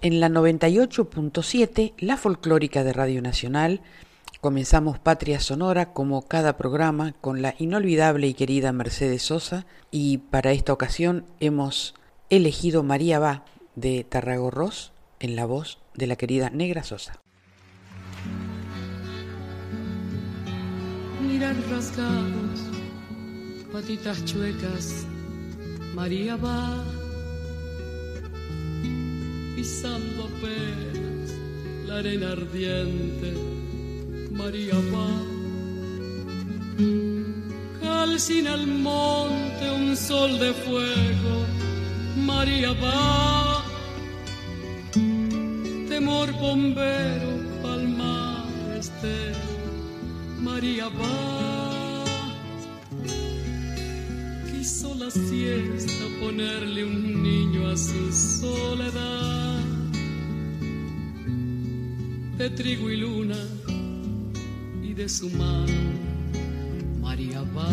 En la 98.7, la folclórica de Radio Nacional. Comenzamos Patria Sonora como cada programa con la inolvidable y querida Mercedes Sosa y para esta ocasión hemos elegido María Va de Tarragorros en la voz de la querida Negra Sosa. Mirar patitas chuecas, María pisando apenas la arena ardiente, María va. Calcina al monte un sol de fuego, María va. Temor bombero, palmar estero, María va. Quiso la siesta ponerle un niño a su soledad de trigo y luna y de su mano María va.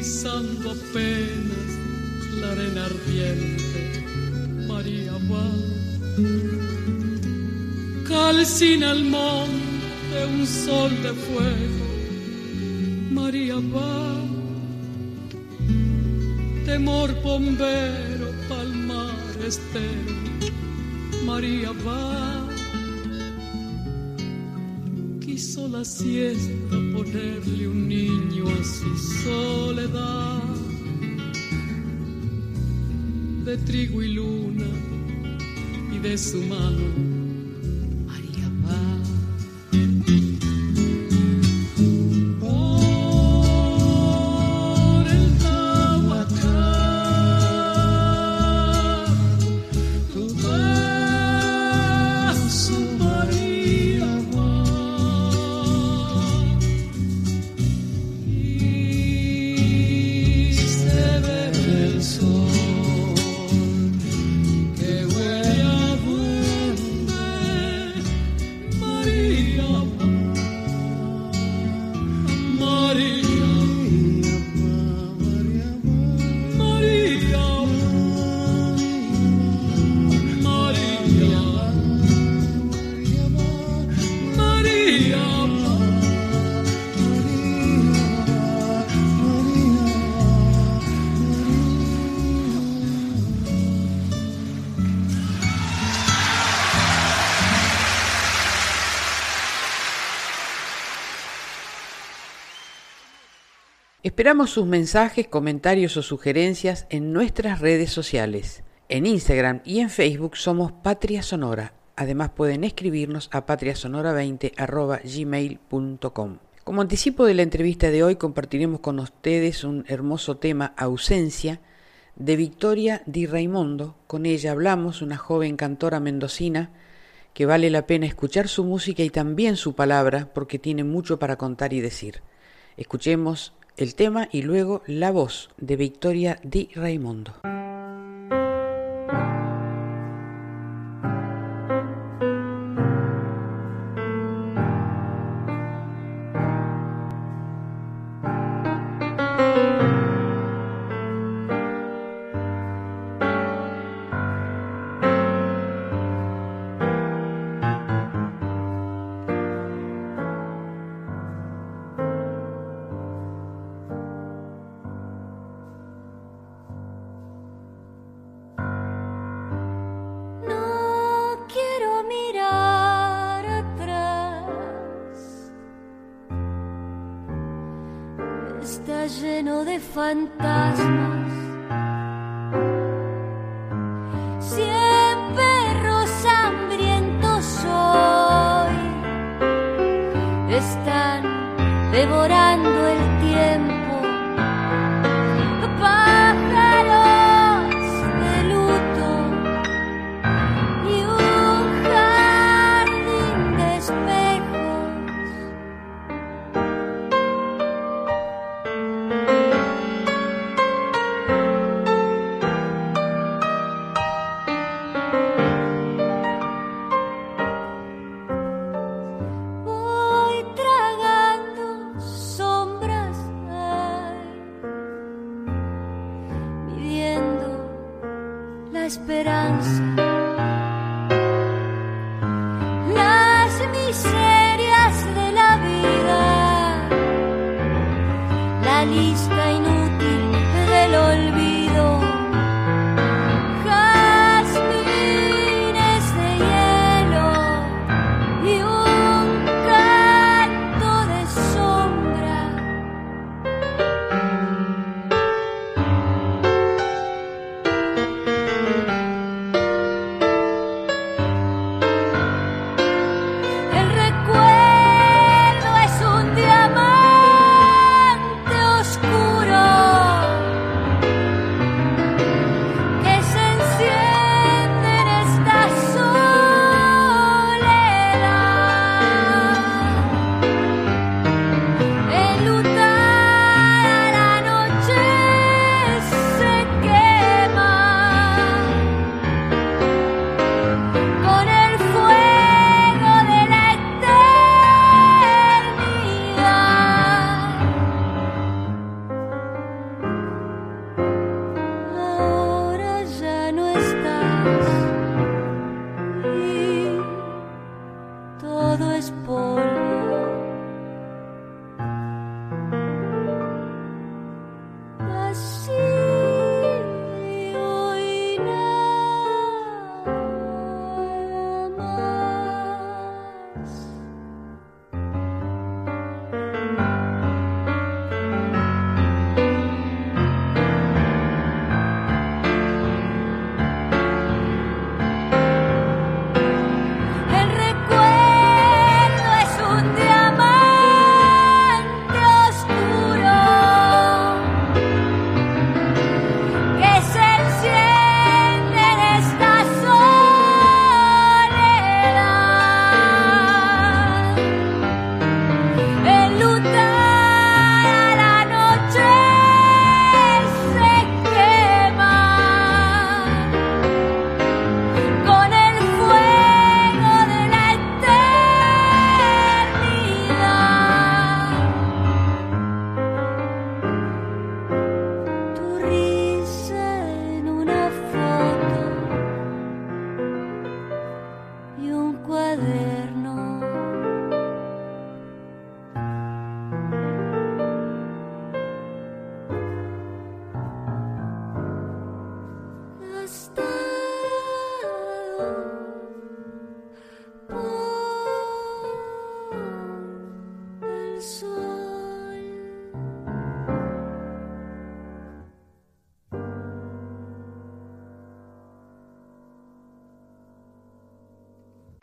pisando apenas la arena ardiente, María va. Calcina al monte un sol de fuego, María va temor bombero, palmar estero, María va. Quiso la siesta ponerle un niño a su soledad. De trigo y luna y de su mano Esperamos sus mensajes, comentarios o sugerencias en nuestras redes sociales. En Instagram y en Facebook somos Patria Sonora. Además pueden escribirnos a patriasonora20.gmail.com. Como anticipo de la entrevista de hoy compartiremos con ustedes un hermoso tema, Ausencia, de Victoria Di Raimondo. Con ella hablamos, una joven cantora mendocina, que vale la pena escuchar su música y también su palabra porque tiene mucho para contar y decir. Escuchemos el tema y luego la voz de Victoria Di Raimondo.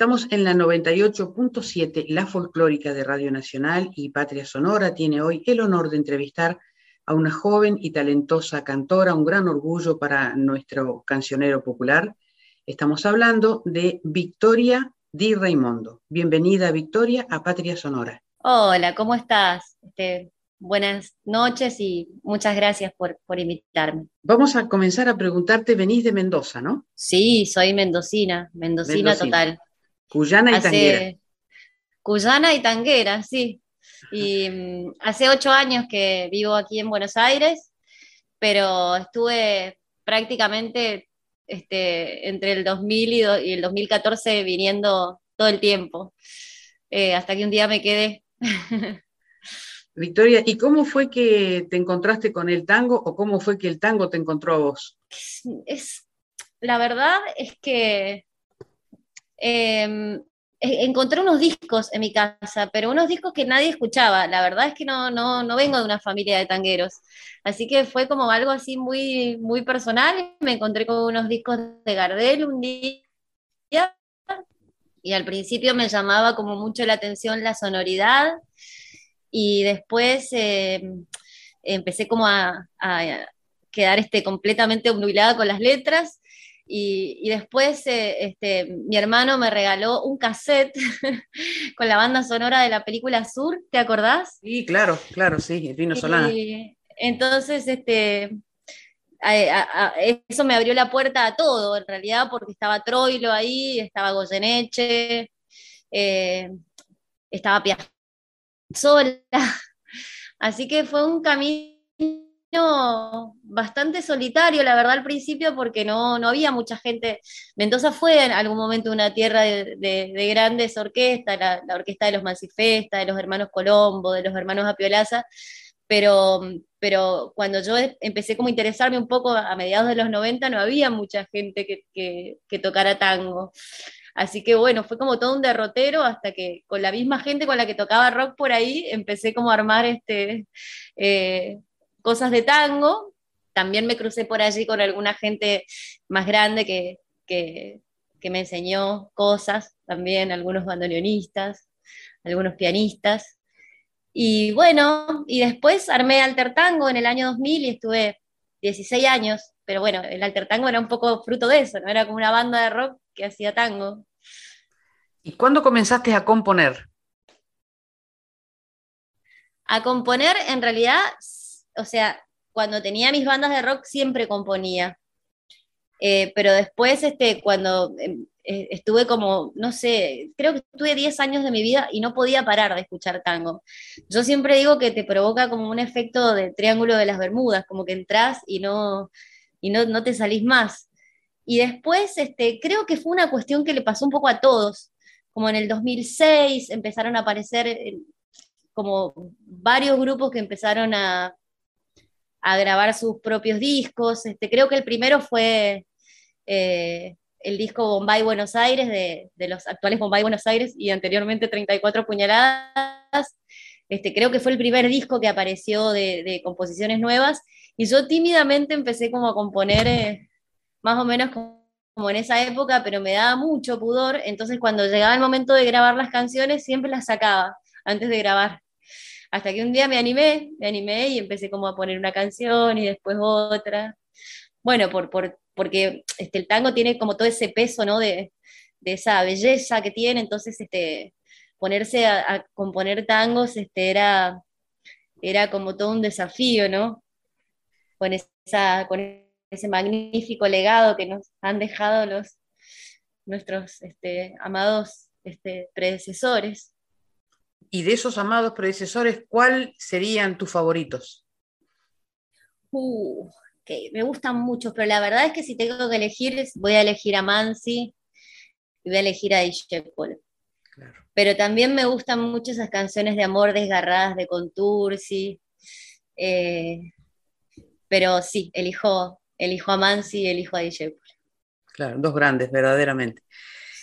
Estamos en la 98.7, la folclórica de Radio Nacional y Patria Sonora tiene hoy el honor de entrevistar a una joven y talentosa cantora, un gran orgullo para nuestro cancionero popular. Estamos hablando de Victoria Di Raimondo. Bienvenida, Victoria, a Patria Sonora. Hola, ¿cómo estás? Este, buenas noches y muchas gracias por, por, invitarme. Vamos a comenzar a preguntarte, venís de Mendoza, ¿no? Sí, soy mendocina, mendocina, mendocina. total. Cuyana y tanguera. Cuyana y tanguera, sí. Y mm, hace ocho años que vivo aquí en Buenos Aires, pero estuve prácticamente este, entre el 2000 y, el 2014 viniendo todo el tiempo, eh, hasta que un día me quedé. Victoria, ¿y cómo fue que te encontraste con el tango o cómo fue que el tango te encontró a vos? Es, la verdad es que eh, encontré unos discos en mi casa, pero unos discos que nadie escuchaba. La verdad es que no, no, no vengo de una familia de tangueros. Así que fue como algo así muy, muy personal. Me encontré con unos discos de Gardel un día y al principio me llamaba como mucho la atención la sonoridad y después eh, empecé como a, a, quedar este, completamente obnubilada con las letras y, después eh, este, mi hermano me regaló un cassette con la banda sonora de la película Sur, ¿te acordás? Sí, claro, claro, sí, Vino Solana. entonces, este, eso me abrió la puerta a todo, en realidad, porque estaba Troilo ahí, estaba Goyeneche, eh, estaba Piazzolla. Así que fue un camino bastante solitario, la verdad, al principio, porque no, no había mucha gente. Mendoza fue en algún momento una tierra de, grandes orquestas, la, orquesta de los Mancifesta, de los hermanos Colombo, de los hermanos Apiolaza, pero, pero cuando yo empecé como a interesarme un poco a mediados de los 90, no había mucha gente que, que, tocara tango. Así que bueno, fue como todo un derrotero hasta que con la misma gente con la que tocaba rock por ahí, empecé como a armar este, eh, cosas de tango. También me crucé por allí con alguna gente más grande que, que, me enseñó cosas, también algunos bandoneonistas, algunos pianistas. Y bueno, y después armé Alter Tango en el año 2000 y estuve 16 años, pero bueno, el Alter Tango era un poco fruto de eso, ¿no? Era como una banda de rock que hacía tango. ¿Y cuándo comenzaste a componer? A componer, en realidad, o sea, cuando tenía mis bandas de rock siempre componía. Eh, pero después, este, cuando eh, estuve como, no sé, creo que estuve 10 años de mi vida y no podía parar de escuchar tango. Yo siempre digo que te provoca como un efecto de triángulo de las Bermudas, como que entras y no, y no, no te salís más. Y después, este, creo que fue una cuestión que le pasó un poco a todos, como en el 2006 empezaron a aparecer eh, como varios grupos que empezaron a, a grabar sus propios discos. Este, creo que el primero fue eh, el disco Bombay Buenos Aires, de, los actuales Bombay Buenos Aires, y anteriormente 34 puñaladas. Este, creo que fue el primer disco que apareció de, composiciones nuevas, y yo tímidamente empecé como a componer eh, más o menos como, como en esa época, pero me daba mucho pudor, entonces cuando llegaba el momento de grabar las canciones, siempre las sacaba antes de grabar. Hasta que un día me animé, me animé y empecé como a poner una canción y después otra. Bueno, por, por, porque este, el tango tiene como todo ese peso, ¿no? De, de esa belleza que tiene, entonces este, ponerse a, componer tangos este, era, era como todo un desafío, ¿no? Con, esa, con ese magnífico legado que nos han dejado los, nuestros este, amados este, predecesores. Y de esos amados predecesores, ¿cuáles serían tus favoritos? Uh, me gustan mucho, pero la verdad es que si tengo que elegir, voy a elegir a Mansi y voy a elegir a Discepol. Pero también me gustan mucho esas canciones de amor desgarradas de Contursi. Eh, pero sí, elijo, elijo a Mansi y elijo a Discepol. Claro, dos grandes, verdaderamente.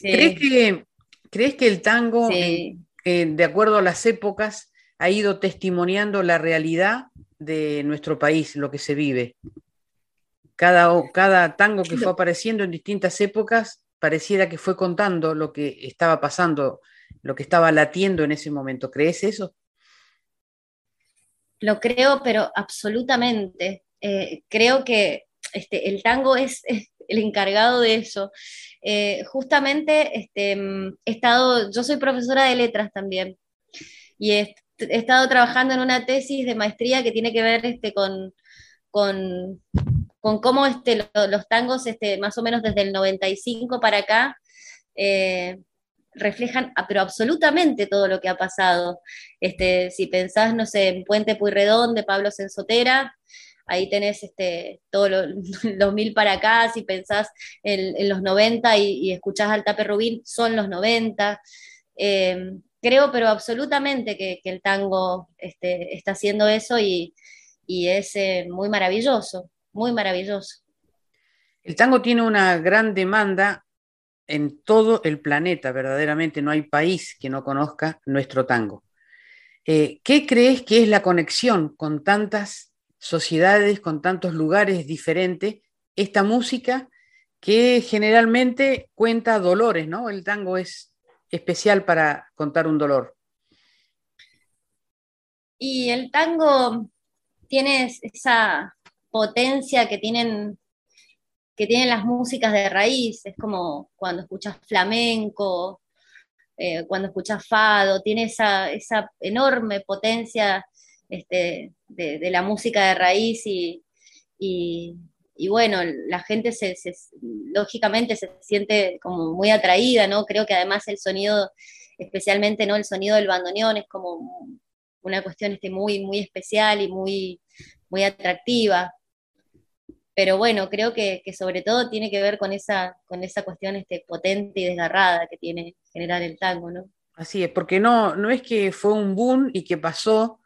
¿Crees, que, ¿Crees que el tango eh, de acuerdo a las épocas, ha ido testimoniando la realidad de nuestro país, lo que se vive. Cada, cada tango que fue apareciendo en distintas épocas pareciera que fue contando lo que estaba pasando, lo que estaba latiendo en ese momento. ¿Crees eso? Lo creo, pero absolutamente. Eh, creo que este, el tango es, el encargado de eso. Eh, justamente este, he estado, yo soy profesora de letras también, y he, estado trabajando en una tesis de maestría que tiene que ver este, con, con, cómo este, los tangos, este, más o menos desde el 95 para acá, eh, reflejan, ah, pero absolutamente todo lo que ha pasado. Este, si pensás, no sé, en Puente Puyredón de Pablo Sensotera, ahí tenés este, todos los, mil para acá, si pensás en, los 90 y, escuchás al Tape Rubín, son los 90. Em, creo, pero absolutamente que, el tango este, está haciendo eso y, es eh, muy maravilloso, muy maravilloso. El tango tiene una gran demanda en todo el planeta, verdaderamente no hay país que no conozca nuestro tango. Eh, ¿Qué crees que es la conexión con tantas sociedades, con tantos lugares diferentes, esta música que generalmente cuenta dolores, ¿no? El tango es especial para contar un dolor. Y el tango tiene esa potencia que tienen que tienen las músicas de raíz, es como cuando escuchas flamenco, eh, cuando escuchas fado, tiene esa, enorme potencia este, de, la música de raíz y, bueno, la gente se, lógicamente se siente como muy atraída, ¿no? Creo que además el sonido, especialmente ¿no? el sonido del bandoneón es como una cuestión este, muy, muy especial y muy, muy atractiva pero bueno, creo que, sobre todo tiene que ver con esa, con esa cuestión este, potente y desgarrada que tiene generar el tango, ¿no? Así es, porque no, no es que fue un boom y que pasó,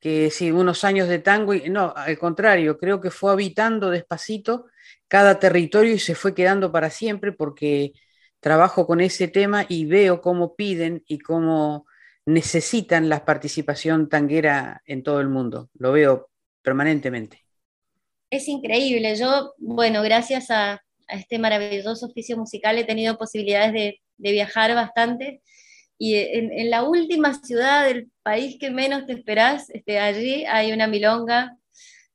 que sí, unos años de tango, y, no, al contrario, creo que fue habitando despacito cada territorio y se fue quedando para siempre porque trabajo con ese tema y veo cómo piden y cómo necesitan la participación tanguera en todo el mundo, lo veo permanentemente es increíble. Yo, bueno, gracias a, este maravilloso oficio musical he tenido posibilidades de, viajar bastante. Y en, la última ciudad del país que menos te esperás, este, allí hay una milonga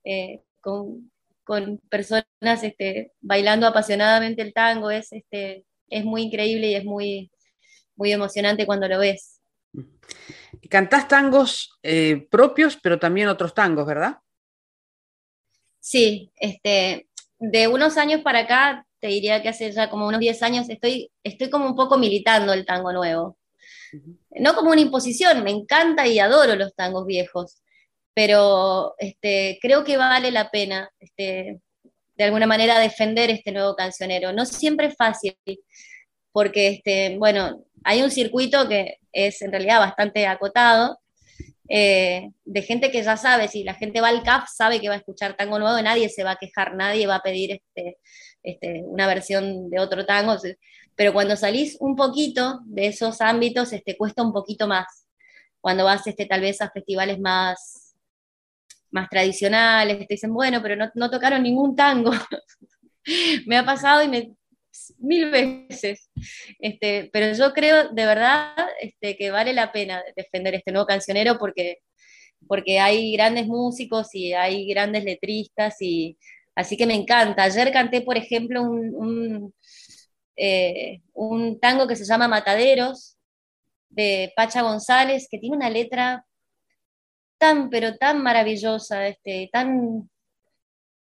eh, con, personas este, bailando apasionadamente el tango. Es, este, es muy increíble y es muy, muy emocionante cuando lo ves. Cantás tangos eh, propios, pero también otros tangos, ¿verdad? Sí, este, de unos años para acá, te diría que hace ya como unos 10 años, estoy, estoy como un poco militando el tango nuevo. No como una imposición, me encanta y adoro los tangos viejos, pero este, creo que vale la pena este, de alguna manera defender este nuevo cancionero. No siempre es fácil, porque este, bueno, hay un circuito que es en realidad bastante acotado, eh, de gente que ya sabe, si la gente va al CAF, sabe que va a escuchar tango nuevo, nadie se va a quejar, nadie va a pedir este, este, una versión de otro tango, pero cuando salís un poquito de esos ámbitos, este, cuesta un poquito más. Cuando vas este, tal vez a festivales más, más tradicionales, te dicen, bueno, pero no, no tocaron ningún tango. me ha pasado y me, mil veces. Este, pero yo creo de verdad este, que vale la pena defender este nuevo cancionero porque, porque hay grandes músicos y hay grandes letristas y así que me encanta. Ayer canté, por ejemplo, un, un, eh, un tango que se llama Mataderos de Pacha González, que tiene una letra tan, pero tan maravillosa, este, tan,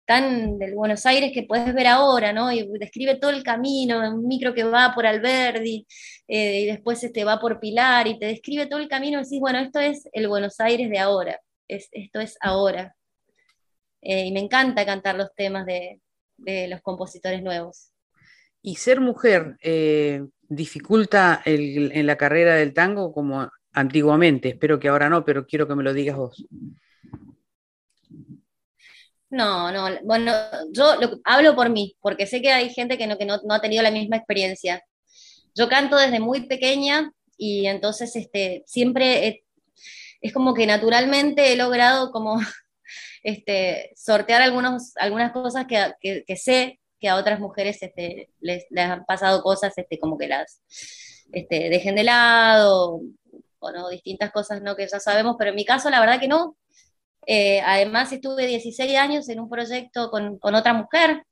tan del Buenos Aires que puedes ver ahora, ¿no? Y describe todo el camino, un micro que va por Alberdi, eh, y después este, va por Pilar, y te describe todo el camino y decís, bueno, esto es el Buenos Aires de ahora, es, esto es ahora. Eh, y me encanta cantar los temas de, los compositores nuevos. ¿Y ser mujer eh, dificulta en la carrera del tango como antiguamente? Espero que ahora no, pero quiero que me lo digas vos. No, no, bueno, yo hablo por mí, porque sé que hay gente que, no, que no, ha tenido la misma experiencia. Yo canto desde muy pequeña y entonces este, siempre es como que naturalmente he logrado como este, sortear algunos, algunas cosas que, que, sé que a otras mujeres este, les, han pasado cosas este, como que las este, dejen de lado, o no, distintas cosas ¿no? que ya sabemos, pero en mi caso la verdad que no, Eh, además, estuve 16 años en un proyecto con, otra mujer,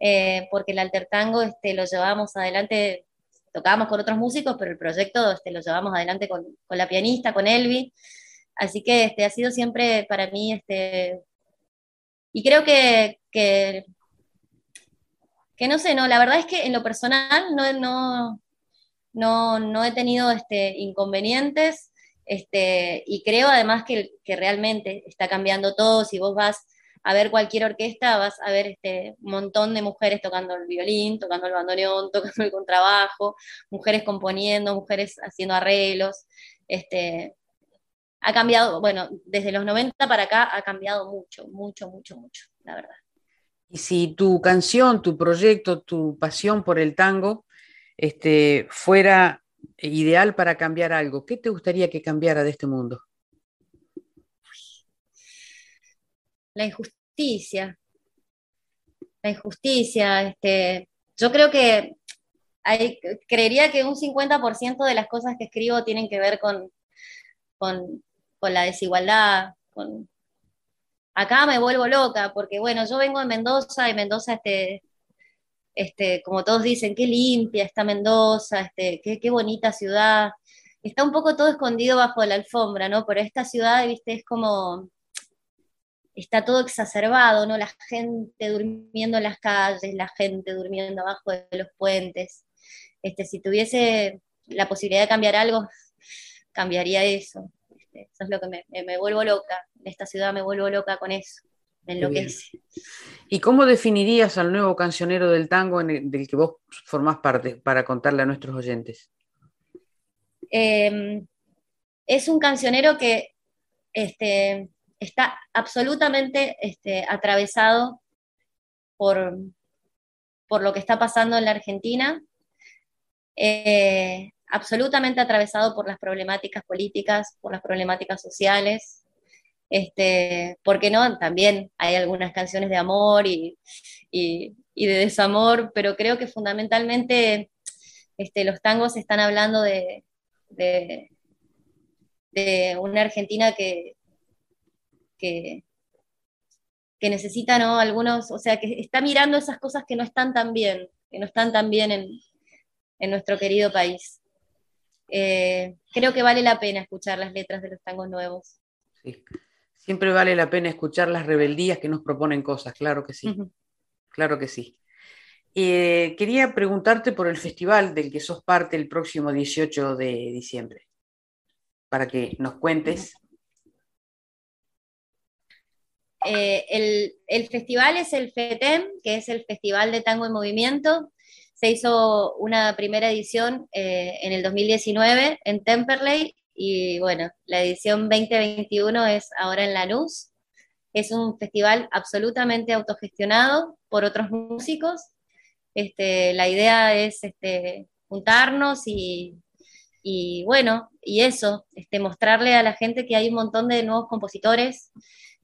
eh, porque el alter tango este, lo llevábamos adelante, tocábamos con otros músicos, pero el proyecto este, lo llevamos adelante con, la pianista, con Elvi. Así que este, ha sido siempre para mí, este, y creo que, que, no sé, no, la verdad es que en lo personal no, no, no, no he tenido este, inconvenientes. Este, y creo además que, realmente está cambiando todo. Si vos vas a ver cualquier orquesta, vas a ver este, un montón de mujeres tocando el violín, tocando el bandoneón, tocando el contrabajo, mujeres componiendo, mujeres haciendo arreglos. Este, ha cambiado, bueno, desde los 90 para acá ha cambiado mucho, mucho, mucho, mucho, la verdad. Y si tu canción, tu proyecto, tu pasión por el tango este, fuera ideal para cambiar algo, ¿qué te gustaría que cambiara de este mundo? La injusticia. La injusticia. Este, yo creo que creería que un 50% de las cosas que escribo tienen que ver con, con, la desigualdad. Con... Acá me vuelvo loca, porque bueno, yo vengo de Mendoza y Mendoza este, este, como todos dicen, qué limpia está Mendoza, este, qué, bonita ciudad. Está un poco todo escondido bajo la alfombra, ¿no? Pero esta ciudad, viste, es como, está todo exacerbado, ¿no? La gente durmiendo en las calles, la gente durmiendo abajo de los puentes. Este, si tuviese la posibilidad de cambiar algo, cambiaría eso. Este, eso es lo que me, me, vuelvo loca. Esta ciudad me vuelvo loca con eso. Me enloquece. ¿Y cómo definirías al nuevo cancionero del tango del que vos formás parte para contarle a nuestros oyentes? Em, es un cancionero que este, está absolutamente este, atravesado por, por, lo que está pasando en la Argentina, eh, absolutamente atravesado por las problemáticas políticas, por las problemáticas sociales, este, ¿Por qué no? También hay algunas canciones de amor y, de desamor, pero creo que fundamentalmente este, los tangos están hablando de, de, una Argentina que, que, necesita, ¿no? Algunos, o sea, que está mirando esas cosas que no están tan bien, que no están tan bien en, nuestro querido país. Eh, creo que vale la pena escuchar las letras de los tangos nuevos. Sí. Siempre vale la pena escuchar las rebeldías que nos proponen cosas, claro que sí. Claro que sí. Eh, quería preguntarte por el festival del que sos parte el próximo 18 de diciembre, para que nos cuentes. Eh, el, festival es el FETEM, que es el Festival de Tango en Movimiento. Se hizo una primera edición eh, en el 2019 en Temperley y bueno, la edición 2021 es ahora en Lanús. Es un festival absolutamente autogestionado por otros músicos. Este, la idea es este, juntarnos y, bueno, y eso, este, mostrarle a la gente que hay un montón de nuevos compositores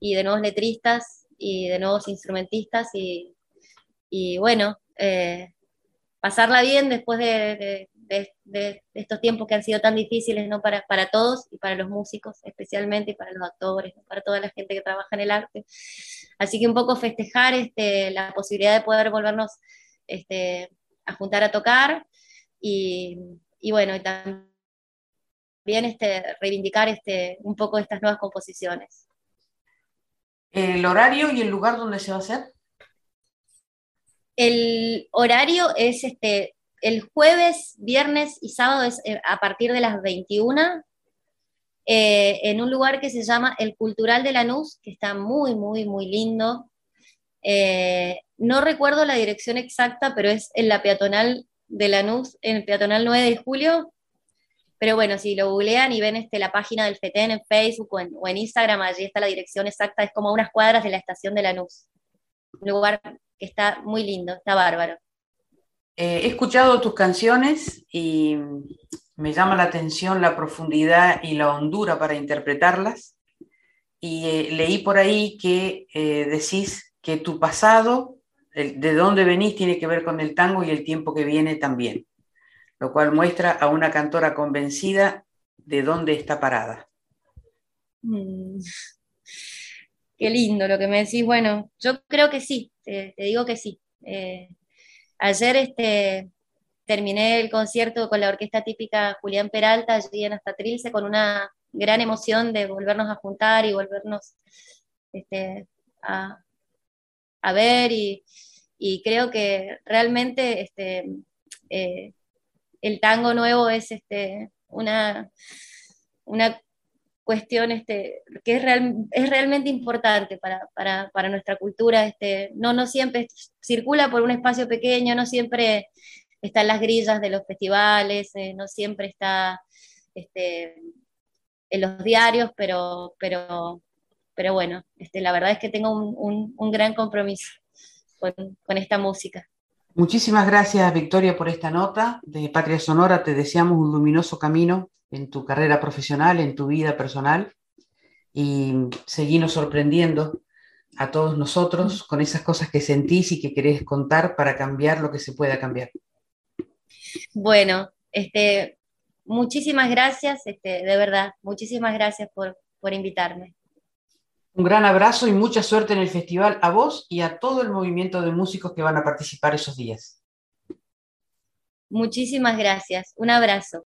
y de nuevos letristas y de nuevos instrumentistas y, bueno, eh, pasarla bien después de, de, estos tiempos que han sido tan difíciles ¿no? para, para todos y para los músicos especialmente y para los actores, para toda la gente que trabaja en el arte. Así que un poco festejar este, la posibilidad de poder volvernos este, a juntar a tocar y, y bueno, y también este, reivindicar este, un poco estas nuevas composiciones. ¿El horario y el lugar donde se va a hacer? El horario es este, el jueves, viernes y sábado es eh, a partir de las 21 eh, en un lugar que se llama el Cultural de Lanús, que está muy, muy, muy lindo. Eh, no recuerdo la dirección exacta, pero es en la peatonal de Lanús, en el peatonal 9 de julio. Pero bueno, si lo googlean y ven este, la página del FETEN en Facebook o en, o en Instagram, allí está la dirección exacta, es como unas cuadras de la estación de Lanús. Un lugar que está muy lindo, está bárbaro. Eh, he escuchado tus canciones y me llama la atención la profundidad y la hondura para interpretarlas. Y eh, leí por ahí que eh, decís que tu pasado, de dónde venís, tiene que ver con el tango y el tiempo que viene también, lo cual muestra a una cantora convencida de dónde está parada. Mm. Qué lindo lo que me decís. Bueno, yo creo que sí, te, digo que sí. Ayer este, terminé el concierto con la orquesta típica Julián Peralta allí en Astatrilce con una gran emoción de volvernos a juntar y volvernos este, a, ver y, creo que realmente este, eh, el tango nuevo es este, una, una cuestión este, que es, es realmente importante para, nuestra cultura. Este, no, no siempre circula por un espacio pequeño, no siempre está en las grillas de los festivales, eh, no siempre está este, en los diarios, pero, pero, pero bueno, este, la verdad es que tengo un, gran compromiso con, con esta música. Muchísimas gracias, Victoria, por esta nota de Patria Sonora. Te deseamos un luminoso camino en tu carrera profesional, en tu vida personal y seguimos sorprendiendo a todos nosotros con esas cosas que sentís y que querés contar para cambiar lo que se pueda cambiar. Bueno, este, muchísimas gracias, este, de verdad, muchísimas gracias por, por invitarme. Un gran abrazo y mucha suerte en el festival a vos y a todo el movimiento de músicos que van a participar esos días. Muchísimas gracias. Un abrazo.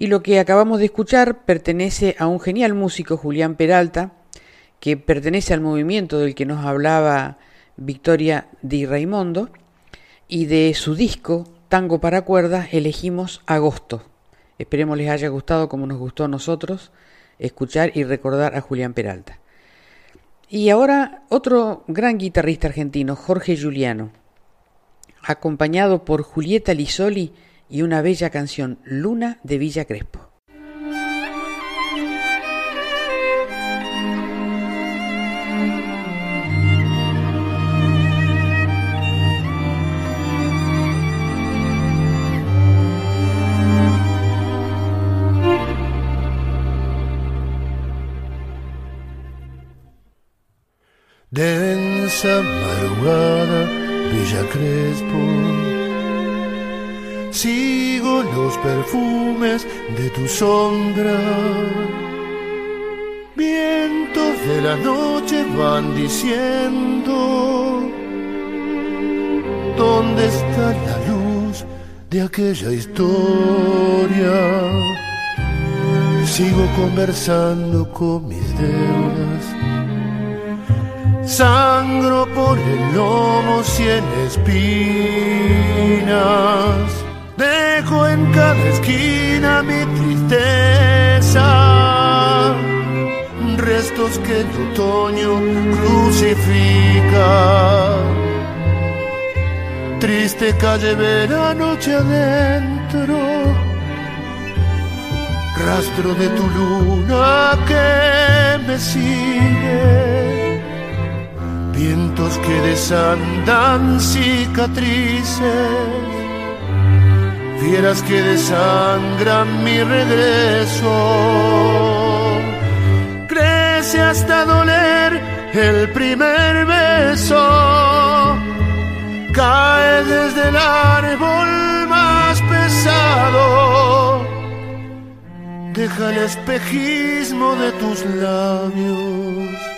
Y lo que acabamos de escuchar pertenece a un genial músico, Julián Peralta, que pertenece al movimiento del que nos hablaba Victoria Di Raimondo, y de su disco Tango para cuerdas elegimos Agosto. Esperemos les haya gustado como nos gustó a nosotros escuchar y recordar a Julián Peralta. Y ahora otro gran guitarrista argentino, Jorge Giuliano, acompañado por Julieta Lisoli y una bella canción, Luna de Villa Crespo. densa madrugada, Villa Crespo. Sigo los perfumes de tu sombra. Vientos de la noche van diciendo, ¿dónde está la luz de aquella historia? Sigo conversando con mis deudas Sangro por el lomo cien espinas. Dejo en cada esquina mi tristeza. Restos que el otoño crucifica. Triste calle ver noche adentro. Rastro de tu luna que me sigue vientos que desandan cicatrices, fieras que desangran mi regreso. Crece hasta doler el primer beso, cae desde el árbol más pesado. Deja el espejismo de tus labios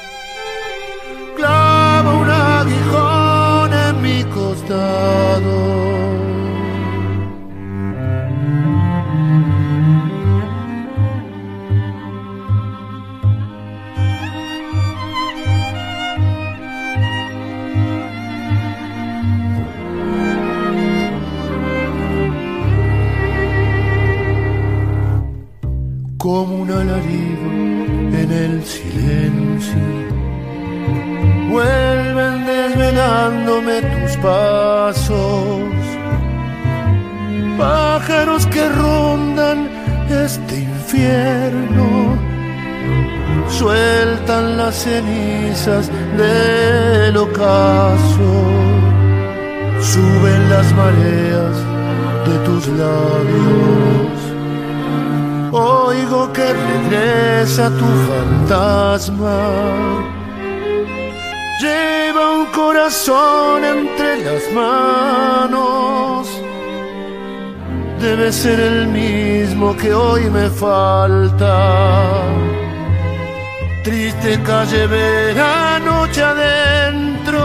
un aguijón en mi costado. Sueltan las cenizas del ocaso, suben las mareas de tus labios. Oigo que regresa tu fantasma lleva un corazón entre las manos. Debe ser el mismo que hoy me falta. Triste calle vera noche adentro.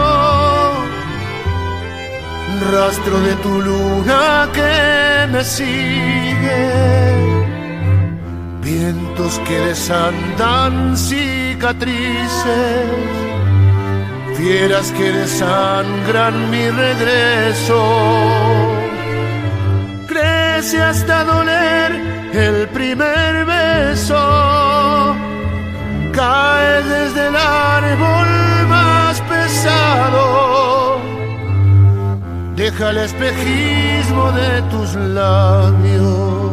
Rastro de tu luna que me sigue. Vientos que desandan cicatrices fieras que desangran mi regreso. Hasta doler el primer beso, cae desde el árbol más pesado, deja el espejismo de tus labios,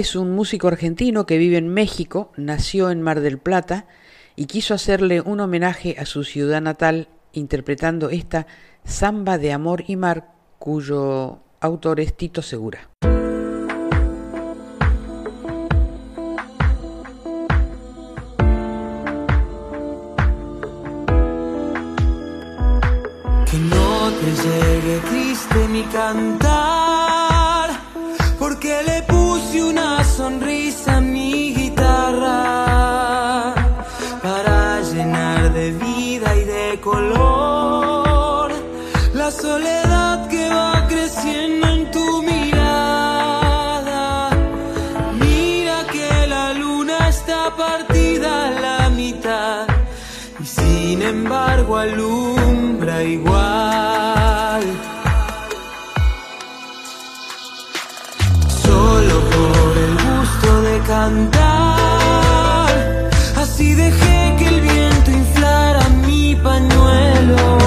es un músico argentino que vive en México, nació en Mar del Plata y quiso hacerle un homenaje a su ciudad natal interpretando esta Samba de Amor y Mar, cuyo autor es Tito Segura. Que no te llegue triste cantar y una sonrisa en mi guitarra para llenar de vida y de color la soledad que va creciendo en tu mirada. Mira que la luna está partida a la mitad y sin embargo alumbra igual. levantar. Así dejé que el viento inflara mi pañuelo.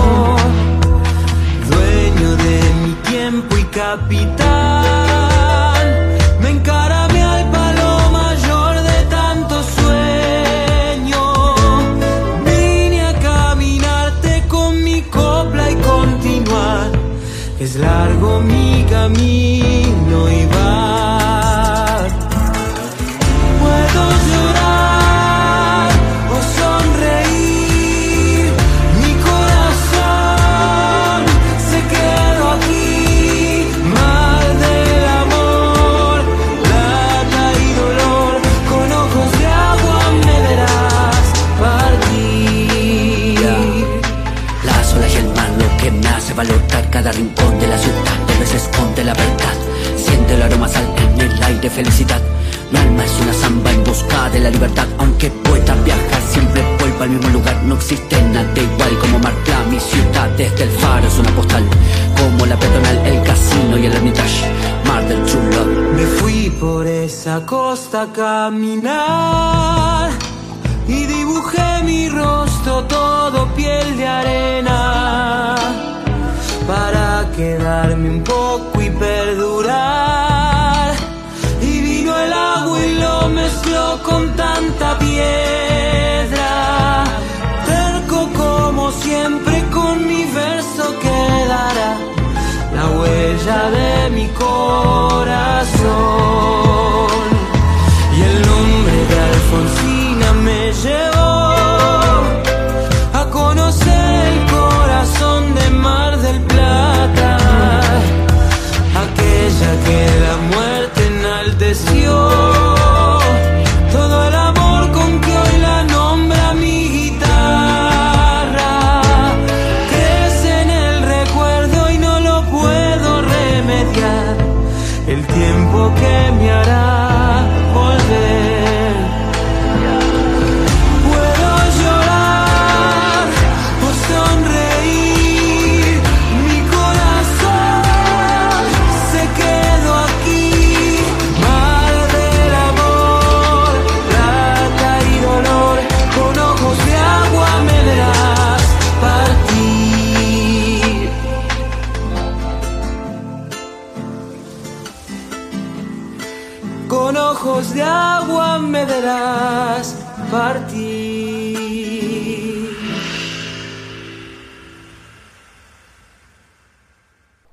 Dueño de mi tiempo y capital. Me encarame al palo mayor de tanto sueño. Vine a caminarte con mi copla y continuar. Es largo mi camino. costa caminar.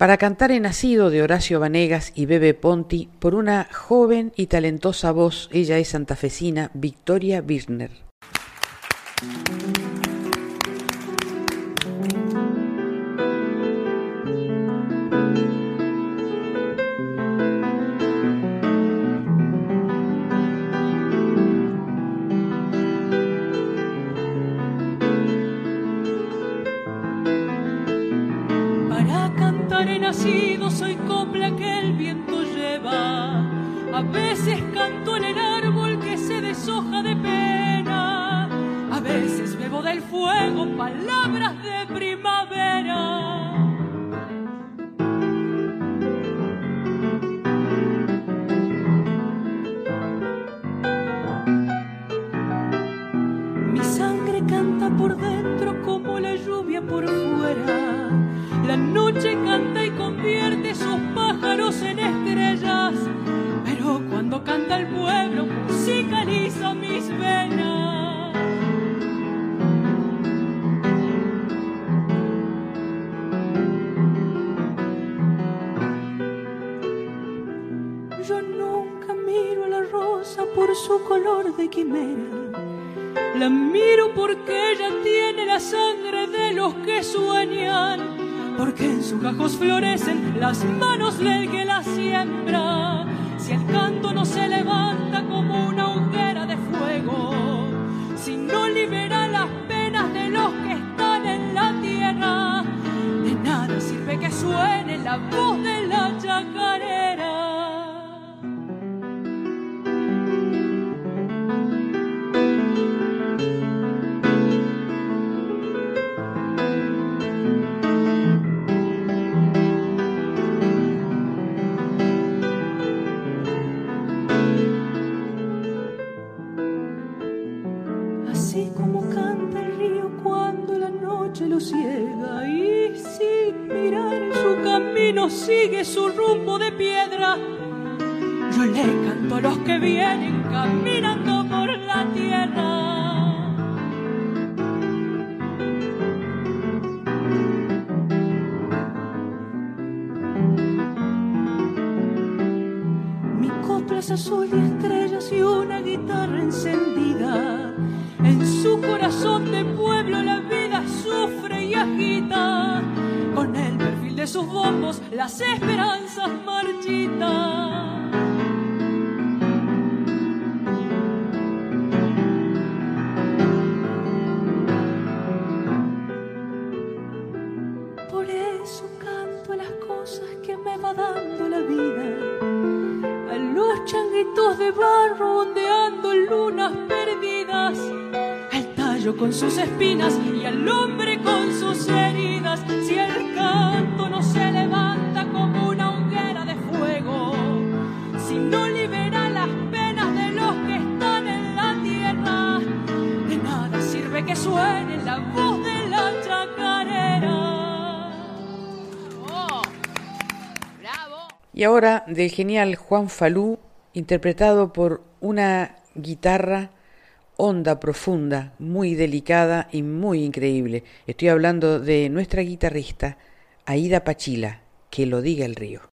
para cantar en Nacido de Horacio Vanegas y Bebe Ponti por una joven y talentosa voz, ella es santafesina, Victoria Birner. por su color de quimera. La miro porque ella tiene la sangre de los que sueñan, porque en sus gajos florecen las manos del que la siembra. Si el canto no se levanta como una hoguera de fuego, si no libera las penas de los que están en la tierra, de nada sirve que suene la voz de la chacarera. Vienen caminando del genial Juan Falú, interpretado por una guitarra honda, profunda, muy delicada y muy increíble. Estoy hablando de nuestra guitarrista, Aida Pachila, que lo diga el río.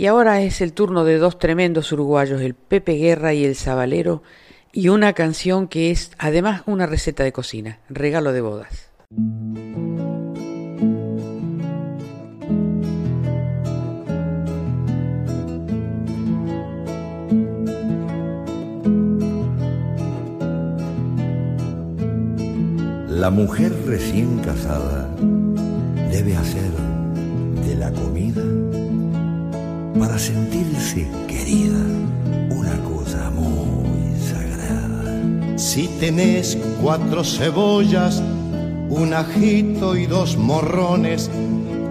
Y ahora es el turno de dos tremendos uruguayos, el Pepe Guerra y el Zabalero, y una canción que es además una receta de cocina, regalo de bodas. La mujer recién casada debe hacer de la comida para sentirse querida, una cosa muy sagrada. Si tenés cuatro cebollas, un ajito y dos morrones,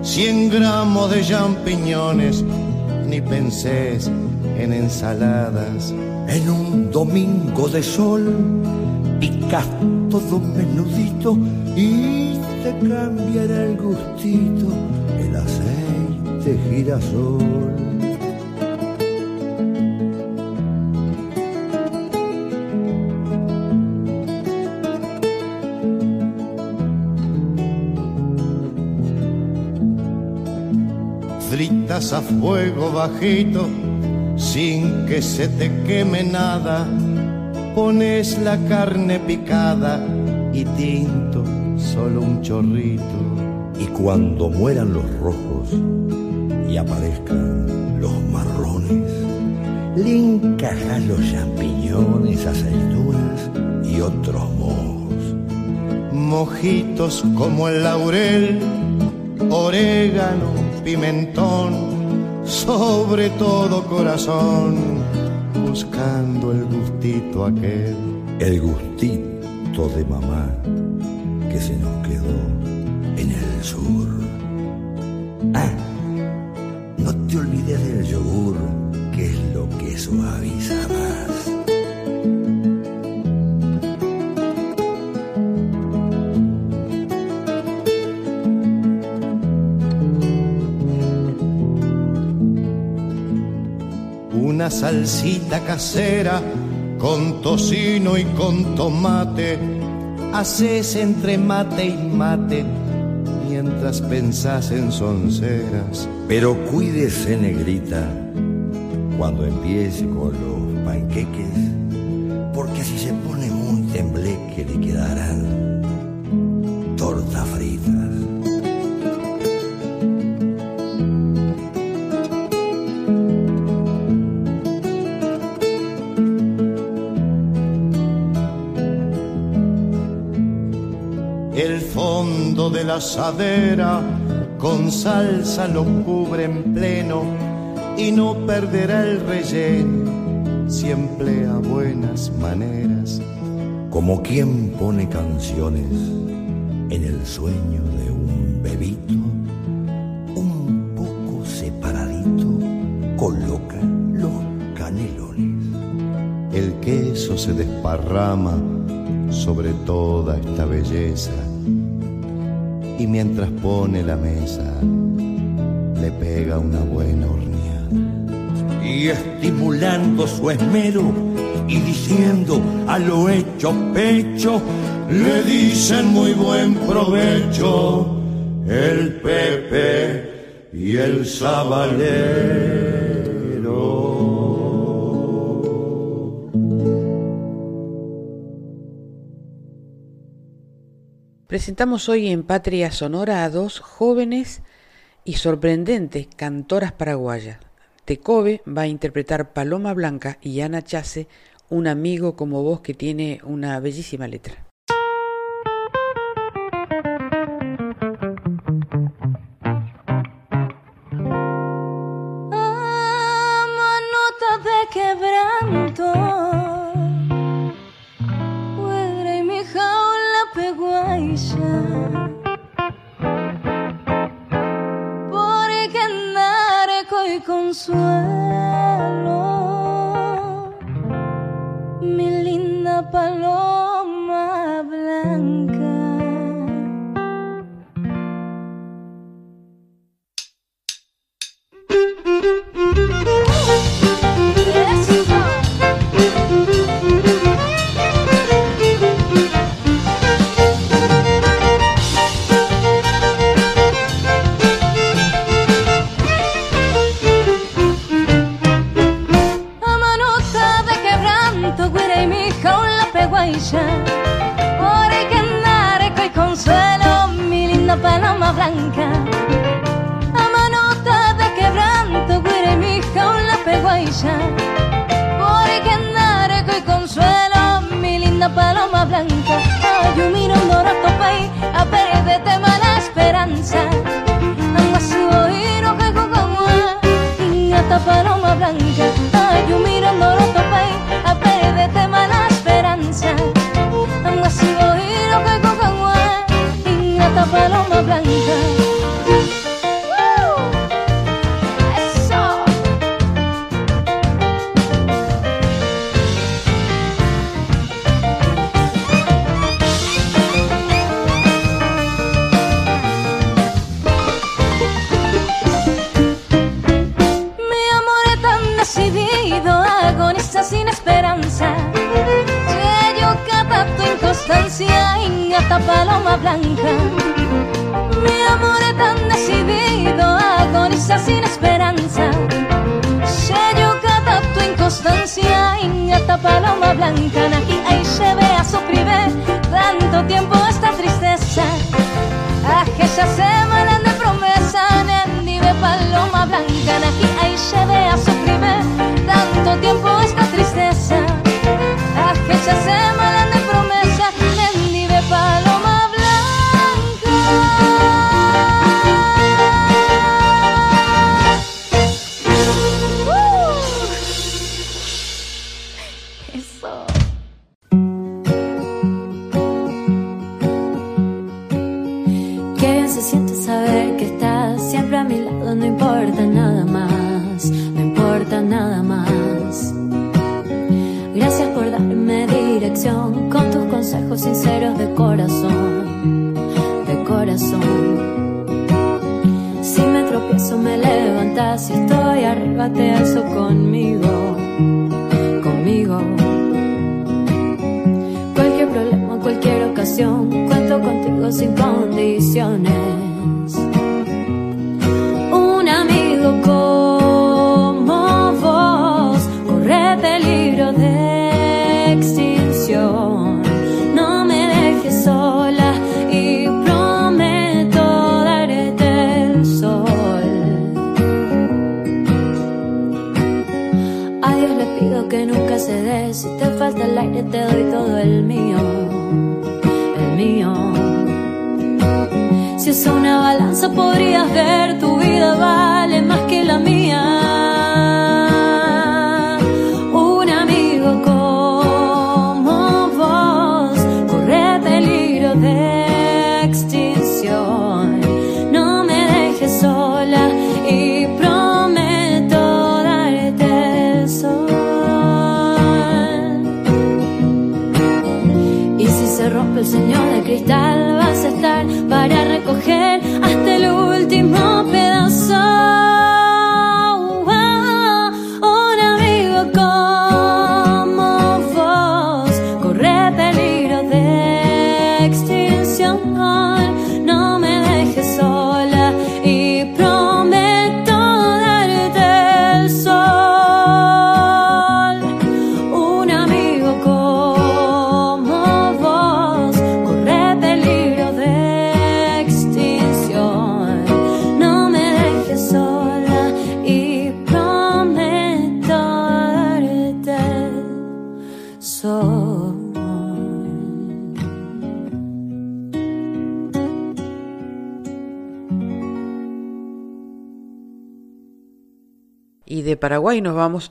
cien gramos de champiñones, ni pensés en ensaladas. En un domingo de sol, picas todo menudito y te cambiará el gustito el aceite girasol. A fuego bajito sin que se te queme nada. Pones la carne picada y tinto solo un chorrito. Y cuando mueran los rojos y aparezcan los marrones, le encajas los champiñones, aceitunas y otros mojos. Mojitos como el laurel, orégano, pimentón sobre todo corazón, buscando el gustito aquel. El gustito de mamá que se nos quedó en el sur. Ah, no te olvides del salsita casera con tocino y con tomate. Haces entre mate y mate mientras pensás en sonceras. Pero cuídese, negrita, cuando empiece con los panqueques, porque si se pone muy tembleque le quedarán torta frita. De la asadera con salsa lo cubre en pleno y no perderá el relleno si emplea buenas maneras. Como quien pone canciones en el sueño de un bebito, un poco separadito coloca los canelones. El queso se desparrama sobre toda esta belleza y mientras pone la mesa le pega una buena horneada. Y estimulando su esmero y diciendo a lo hecho pecho, le dicen muy buen provecho el Pepe y el Sabalé. presentamos hoy en Patria Sonora a dos jóvenes y sorprendentes cantoras paraguayas. Tecobe va a interpretar Paloma Blanca y Ana Chase, un amigo como vos que tiene una bellísima letra. consuelo. esta paloma blanca. Mi amor es tan decidido, agoniza sin esperanza. Se yo cada tu inconstancia esta paloma blanca. Aquí ahí se ve a sufrir eh, tanto tiempo esta tristeza. A que se semanas de promesa, en paloma blanca. Aquí ahí se ve a sufrir eh, tanto tiempo esta tristeza.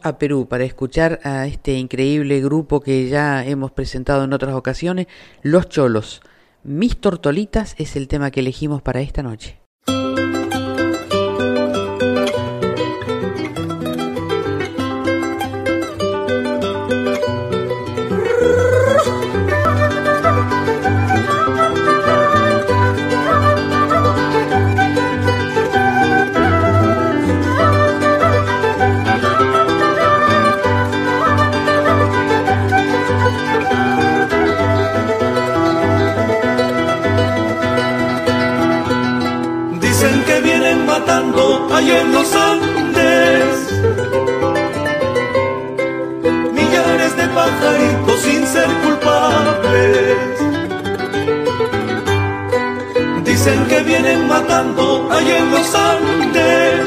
A Perú para escuchar a este increíble grupo que ya hemos presentado en otras ocasiones, Los Cholos. Mis Tortolitas es el tema que elegimos para esta noche. En los Andes. Millares de pajaritos sin ser culpables. Dicen que vienen matando allá en los Andes.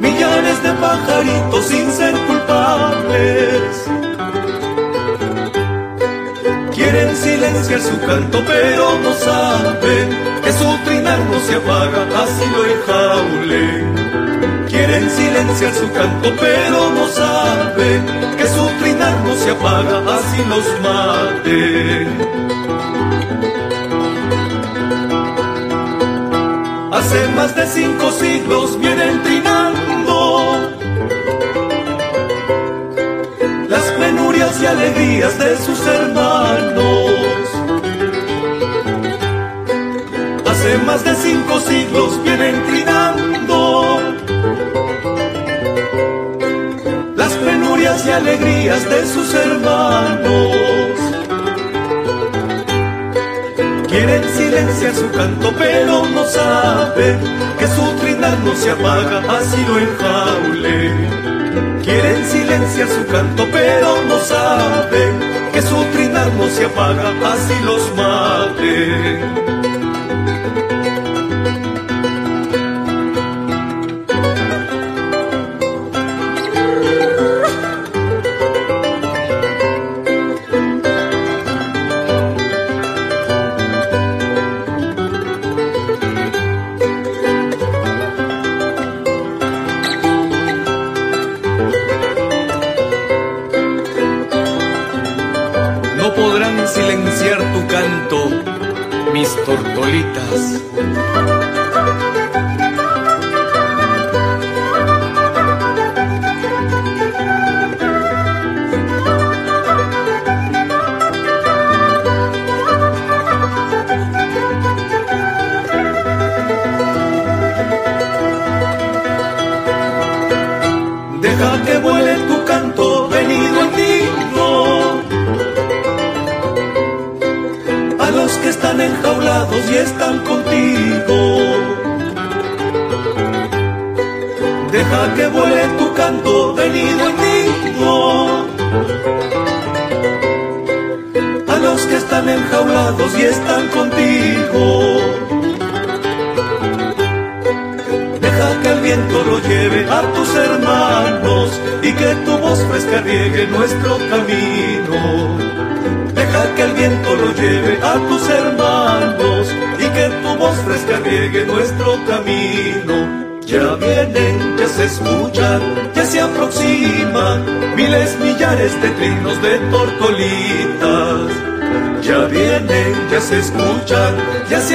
Millares de pajaritos sin ser culpables. Quieren silenciar su canto, pero no saben enjaulen. Quieren silenciar su canto, pero no saben que su trinar no se apaga, así los maten. Hace más de cinco siglos vienen trinando las penurias y alegrías de sus hermanos más de cinco siglos vienen trinando las penurias y alegrías de sus hermanos. Quieren silenciar su canto, pero no saben que su trinar no se apaga, así lo enjaule. Quieren silenciar su canto, pero no saben que su trinar no se apaga, así los mate.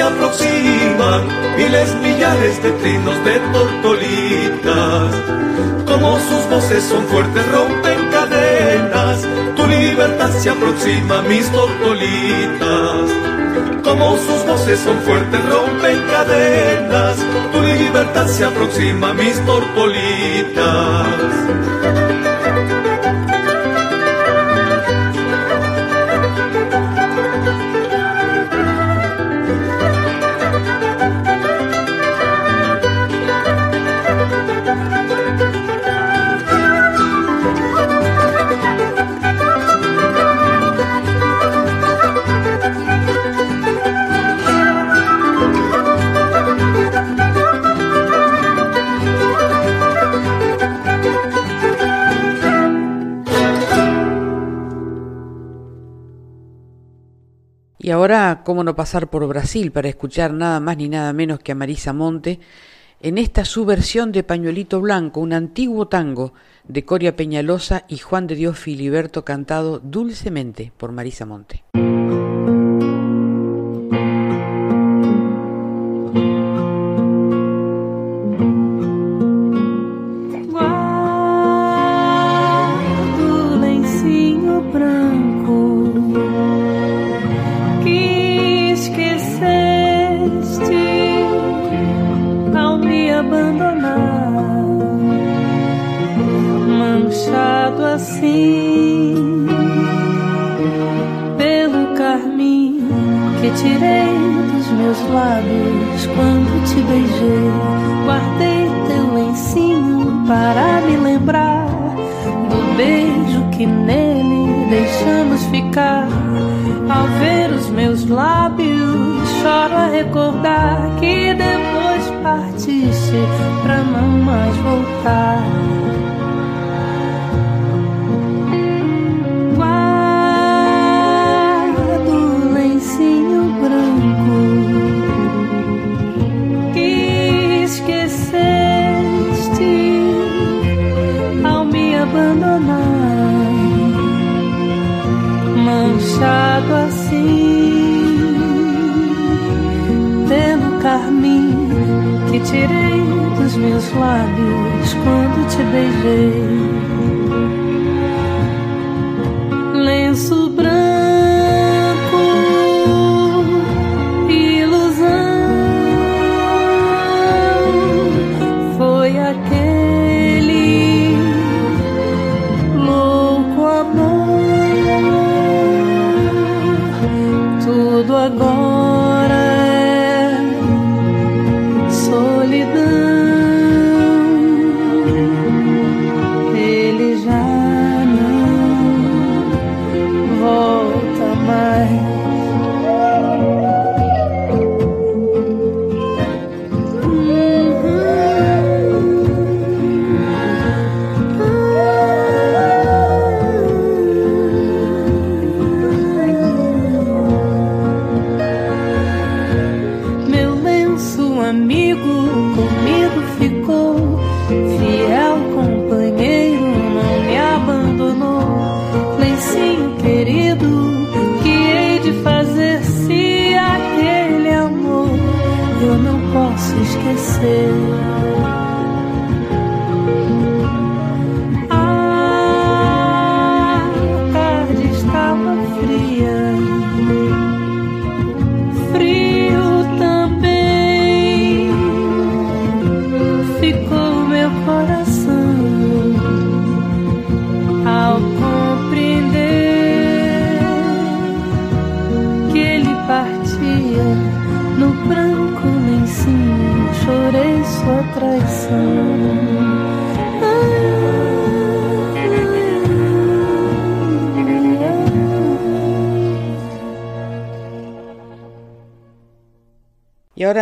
Aproximan miles, millares de trinos de tortolitas. Como sus voces son fuertes, rompen cadenas libertad se aproxima, mis tortolitas. Como sus voces son fuertes, rompen cadenas. Tu libertad se aproxima, mis tortolitas. ¿Cómo no pasar por Brasil para escuchar nada más ni nada menos que a Marisa Monte en esta subversión de Pañuelito Blanco, un antiguo tango de Coria Peñalosa y Juan de Dios Filiberto cantado dulcemente por Marisa Monte.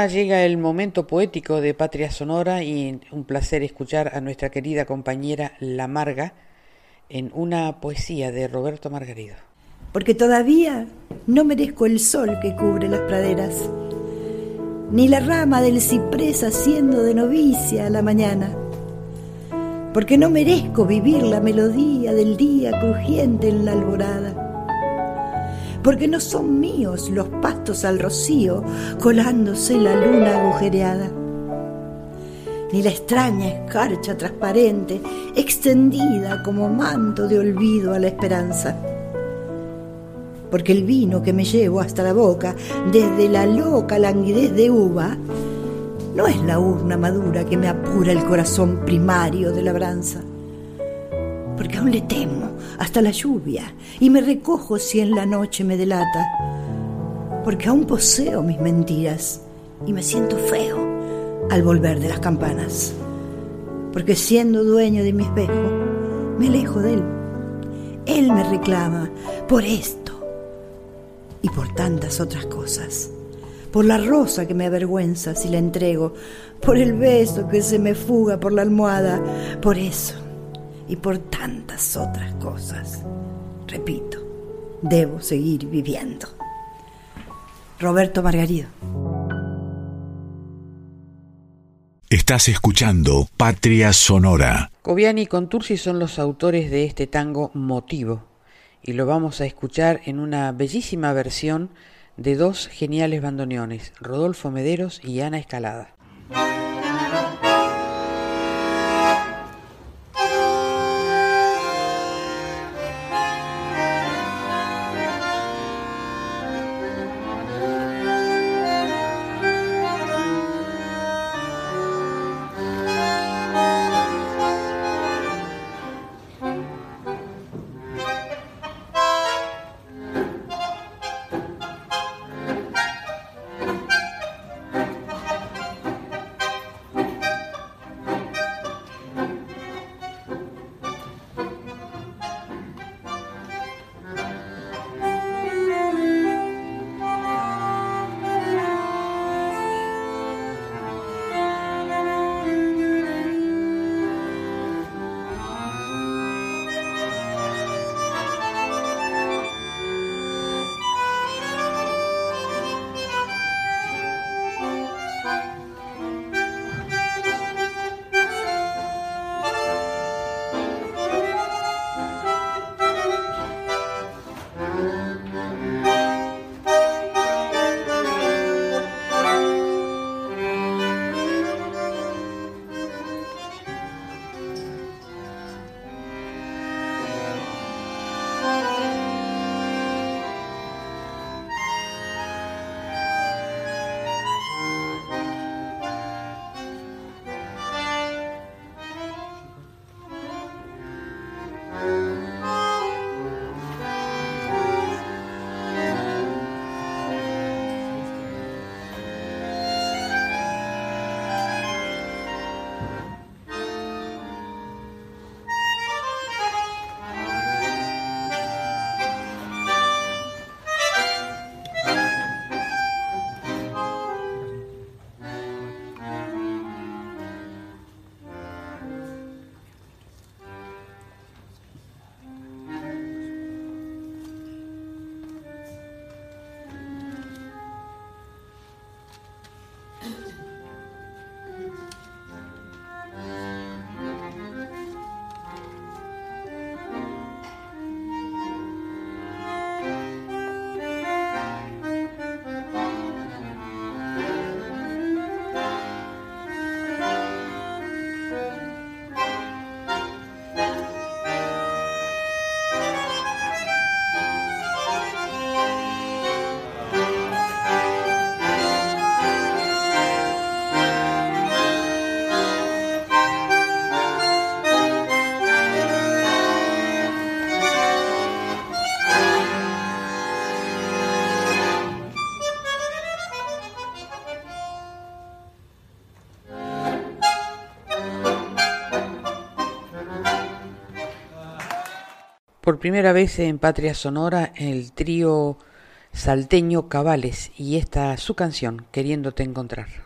Llega el momento poético de Patria Sonora y un placer escuchar a nuestra querida compañera La Marga en una poesía de Roberto Margarido. porque todavía no merezco el sol que cubre las praderas, ni la rama del ciprés haciendo de novicia a la mañana, porque no merezco vivir la melodía del día crujiente en la alborada, porque no son míos los pastos al rocío colándose la luna agujereada, ni la extraña escarcha transparente extendida como manto de olvido a la esperanza porque el vino que me llevo hasta la boca, desde la loca languidez de uva, no es la urna madura que me apura el corazón primario de labranza. Porque aún le temo hasta la lluvia y me recojo si en la noche me delata. Porque aún poseo mis mentiras y me siento feo al volver de las campanas. Porque siendo dueño de mi espejo, me alejo de él. Él me reclama por esto y por tantas otras cosas. Por la rosa que me avergüenza si la entrego, por el beso que se me fuga por la almohada, por eso y por tantas otras cosas. Repito, debo seguir viviendo. Roberto Margarido. Estás escuchando Patria Sonora. Coviani y Contursi son los autores de este tango Motivo y lo vamos a escuchar en una bellísima versión de dos geniales bandoneones, Rodolfo Mederos y Ana Escalada. Primera vez en Patria Sonora el trío salteño Cabales y esta su canción, Queriéndote encontrar.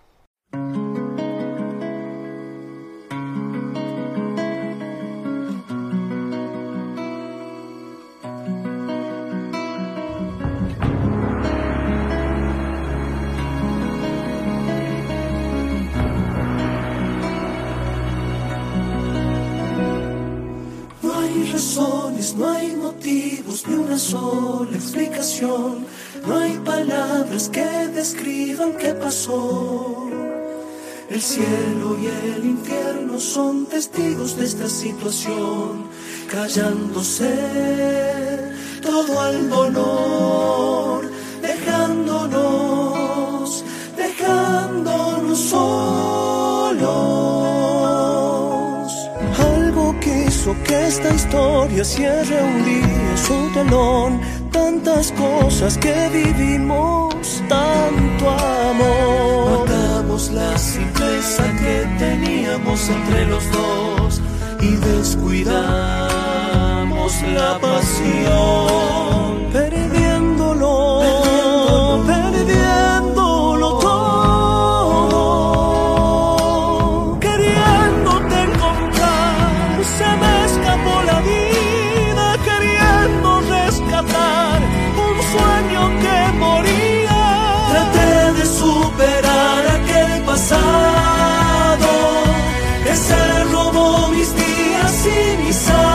El cielo y el infierno son testigos de esta situación, callándose todo al dolor, dejándonos, dejándonos solos. que esta historia cierre un día su telón. Tantas cosas que vivimos, tanto amor. La simpleza que teníamos entre los dos y descuidamos la pasión, see me so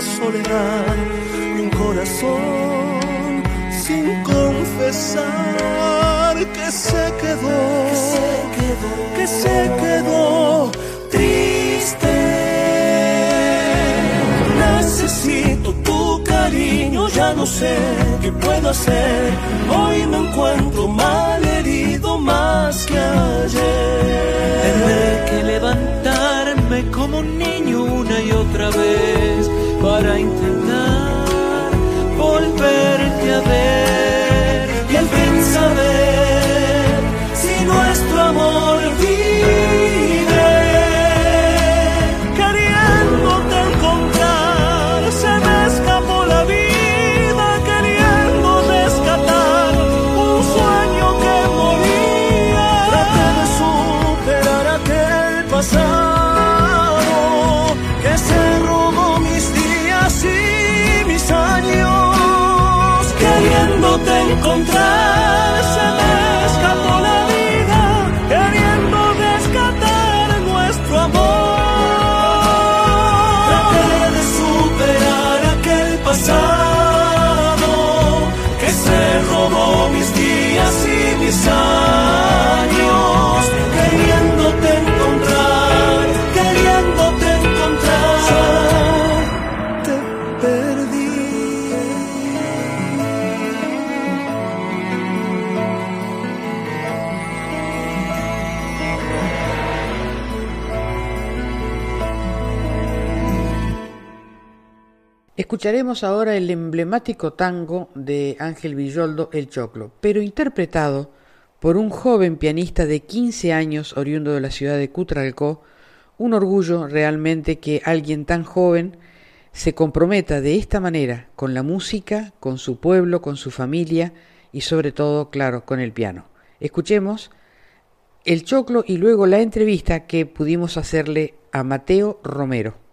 soledad y un corazón sin confesar que se quedó, que se quedó, que se quedó triste. Necesito tu cariño, ya no sé qué puedo hacer. Hoy me encuentro mal herido más que ayer. Tendré que levantarme como un niño una y otra vez para intentar volverte a ver y al fin Escucharemos ahora el emblemático tango de Ángel Villoldo, El Choclo, pero interpretado por un joven pianista de 15 años oriundo de la ciudad de Cutralcó, un orgullo realmente que alguien tan joven se comprometa de esta manera con la música, con su pueblo, con su familia y sobre todo, claro, con el piano. Escuchemos el choclo y luego la entrevista que pudimos hacerle a Mateo Romero.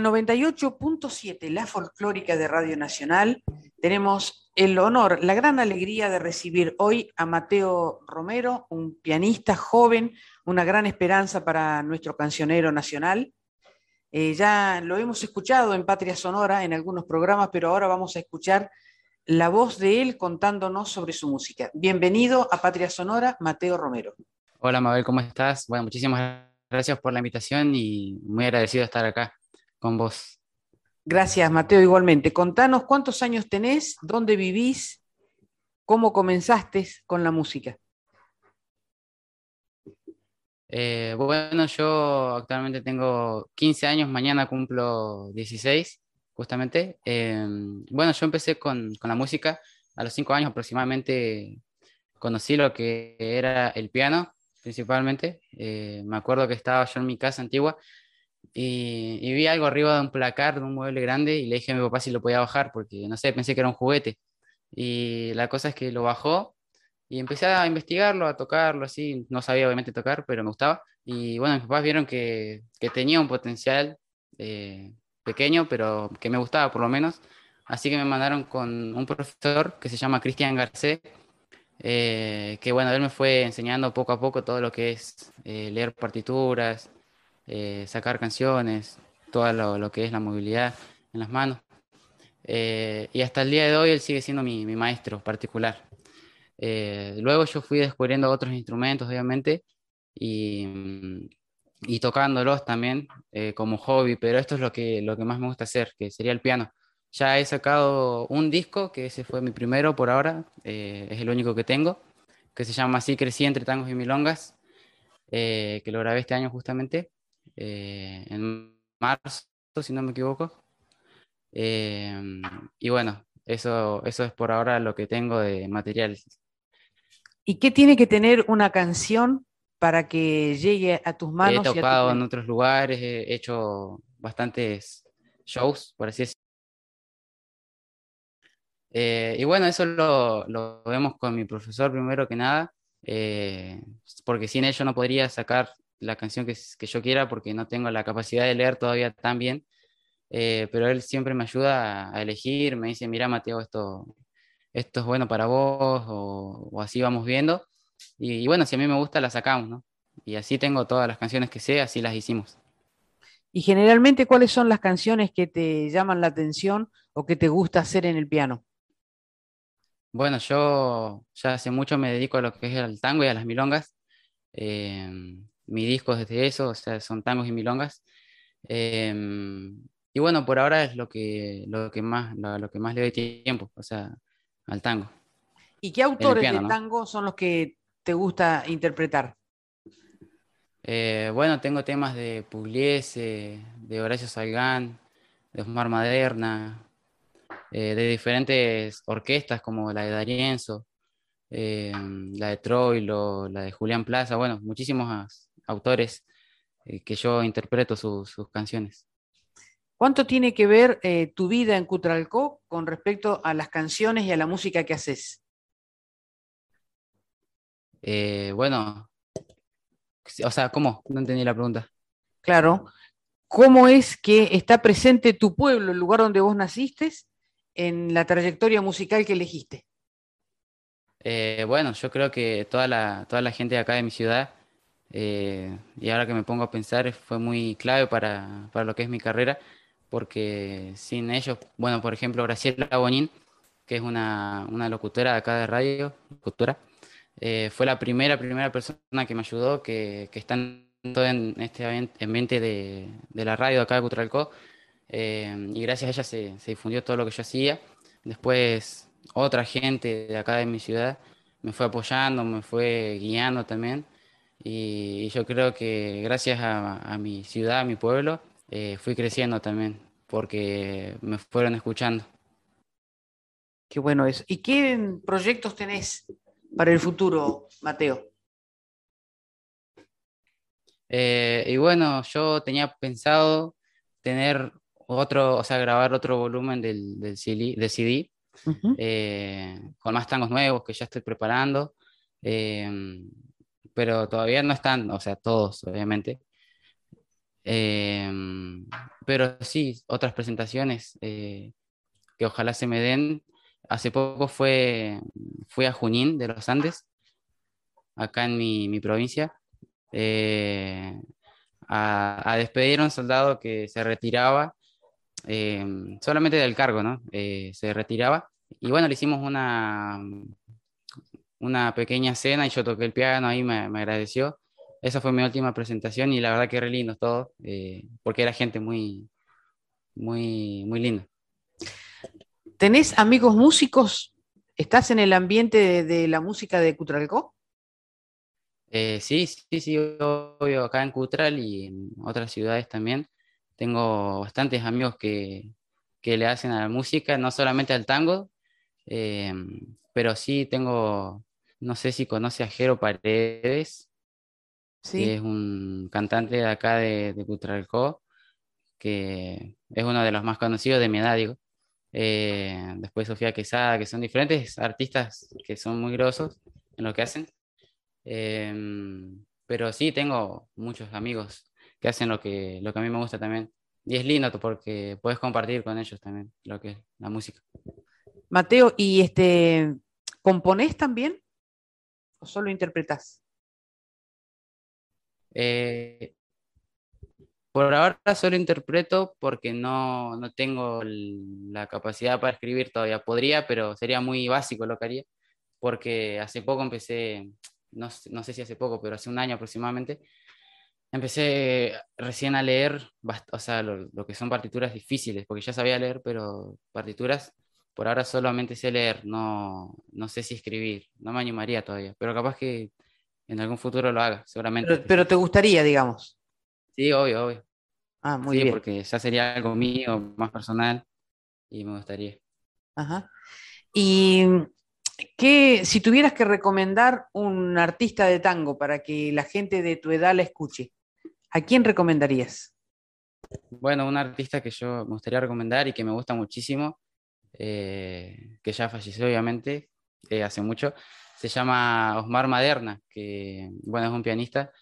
La 98.7, la folclórica de Radio Nacional, tenemos el honor, la gran alegría de recibir hoy a Mateo Romero, un pianista joven, una gran esperanza para nuestro cancionero nacional. Eh, ya lo hemos escuchado en Patria Sonora en algunos programas, pero ahora vamos a escuchar la voz de él contándonos sobre su música. Bienvenido a Patria Sonora, Mateo Romero. Hola Mabel, ¿cómo estás? Bueno, muchísimas gracias por la invitación y muy agradecido de estar acá con vos. Gracias, Mateo, igualmente. Contanos cuántos años tenés, dónde vivís, cómo comenzaste con la música. Eh, bueno, yo actualmente tengo 15 años, mañana cumplo 16, justamente. Em, bueno, yo empecé con, con, la música a los 5 años aproximadamente. Conocí lo que era el piano, principalmente. Eh, me acuerdo que estaba yo en mi casa antigua y, vi algo arriba de un placar, de un mueble grande, y le dije a mi papá si lo podía bajar, porque no sé, pensé que era un juguete. Y la cosa es que lo bajó y empecé a investigarlo, a tocarlo, así. No sabía obviamente tocar, pero me gustaba. Y bueno, mis papás vieron que, que tenía un potencial eh, pequeño, pero que me gustaba por lo menos. Así que me mandaron con un profesor que se llama Cristian Garcés, eh, que bueno, él me fue enseñando poco a poco todo lo que es eh, leer partituras, eh, sacar canciones, todo lo, que es la movilidad en las manos. Eh, y hasta el día de hoy él sigue siendo mi, maestro particular. Eh, luego yo fui descubriendo otros instrumentos, obviamente, y, y tocándolos también como hobby, pero esto es lo que, lo que más me gusta hacer, que sería el piano. Ya he sacado un disco, que ese fue mi primero por ahora, es el único que tengo, que se llama Así crecí entre tangos y milongas, que lo grabé este año justamente. Eh, en marzo, si no me equivoco. Em, y bueno, eso, eso es por ahora lo que tengo de material. ¿Y qué tiene que tener una canción para que llegue a tus manos? He tocado en otros lugares, he hecho bastantes shows, por así decirlo. Eh, y bueno, eso lo, lo, vemos con mi profesor primero que nada, eh, porque sin ello no podría sacar la canción que, que, yo quiera porque no tengo la capacidad de leer todavía tan bien, eh, pero él siempre me ayuda a, elegir, me dice, mira Mateo, esto, esto es bueno para vos, o, así vamos viendo, y, bueno, si a mí me gusta, la sacamos, ¿no? Y así tengo todas las canciones que sé, así las hicimos. Y generalmente, ¿cuáles son las canciones que te llaman la atención o que te gusta hacer en el piano? Bueno, yo ya hace mucho me dedico a lo que es el tango y a las milongas. Eh, mi disco es de eso, o sea, son tangos y milongas. Em, y bueno, por ahora es lo que, lo que, más, lo, que más le doy tiempo, o sea, al tango. ¿Y qué autores de tango son los que te gusta interpretar? Eh, bueno, tengo temas de Pugliese, de Horacio Salgán, de Osmar Maderna, eh, de diferentes orquestas como la de Darienzo, eh, la de Troilo, la de Julián Plaza, bueno, muchísimos autores eh, que yo interpreto sus canciones. ¿Cuánto tiene que ver eh, tu vida en Cutralcó con respecto a las canciones y a la música que haces? Eh, bueno, o sea, ¿cómo? No entendí la pregunta. Claro. ¿Cómo es que está presente tu pueblo, el lugar donde vos naciste, en la trayectoria musical que elegiste? bueno, yo creo que toda la, toda la gente de acá de mi ciudad eh, y ahora que me pongo a pensar, fue muy clave para, para, lo que es mi carrera, porque sin ellos, bueno, por ejemplo, Graciela Bonín, que es una, una locutora de acá de radio, locutora, eh, fue la primera, primera persona que me ayudó, que, que está en, este ambiente de, de la radio acá de Cutralcó, eh, y gracias a ella se, se difundió todo lo que yo hacía. Después, otra gente de acá de mi ciudad me fue apoyando, me fue guiando también. Y, yo creo que gracias a, mi ciudad, a mi pueblo, eh, fui creciendo también, porque me fueron escuchando. Qué bueno eso. ¿Y qué proyectos tenés para el futuro, Mateo? Eh, y bueno, yo tenía pensado tener otro, o sea, grabar otro volumen del, del CD, de CD eh, con más tangos nuevos que ya estoy preparando pero todavía no están, o sea, todos, obviamente. Em, pero sí, otras presentaciones eh, que ojalá se me den. Hace poco fue, fui a Junín de los Andes, acá en mi, provincia, eh, a, a, despedir a un soldado que se retiraba eh, solamente del cargo, ¿no? se retiraba. Y bueno, le hicimos una, una pequeña cena y yo toqué el piano, ahí me, me agradeció esa fue mi última presentación y la verdad que re lindo todo, eh, porque era gente muy, muy, muy linda. ¿Tenés amigos músicos? ¿Estás en el ambiente de, la música de Cutralcó? Eh, sí, sí, sí, obvio, acá en Cutral y en otras ciudades también. Tengo bastantes amigos que, que le hacen a la música, no solamente al tango, eh, pero sí tengo, no sé si conoce a Jero Paredes, es un cantante de acá de, de Cutralcó, que es uno de los más conocidos de mi edad, digo. Eh, después Sofía Quesada, que son diferentes artistas que son muy grosos en lo que hacen. Em, pero sí, tengo muchos amigos que hacen lo que, lo que a mí me gusta también. Y es lindo porque puedes compartir con ellos también lo que es la música. Mateo, ¿y este componés también? ¿O solo interpretás? Eh, por ahora solo interpreto porque no, no tengo la capacidad para escribir todavía. Podría, pero sería muy básico lo que haría, porque hace poco empecé, no, no sé si hace poco, pero hace un año aproximadamente, empecé recién a leer, o sea, lo, lo, que son partituras difíciles, porque ya sabía leer, pero partituras, por ahora solamente sé leer, no, no sé si escribir, no me animaría todavía, pero capaz que en algún futuro lo haga, seguramente. Pero, te gustaría, digamos. Sí, obvio, obvio. Ah, muy sí, porque ya sería algo mío, más personal, y me gustaría. Ajá. Y que si tuvieras que recomendar un artista de tango para que la gente de tu edad la escuche, ¿a quién recomendarías? Bueno, un artista que yo me gustaría recomendar y que me gusta muchísimo, eh, que ya falleció obviamente eh, hace mucho, se llama Osmar Maderna, que bueno, es un pianista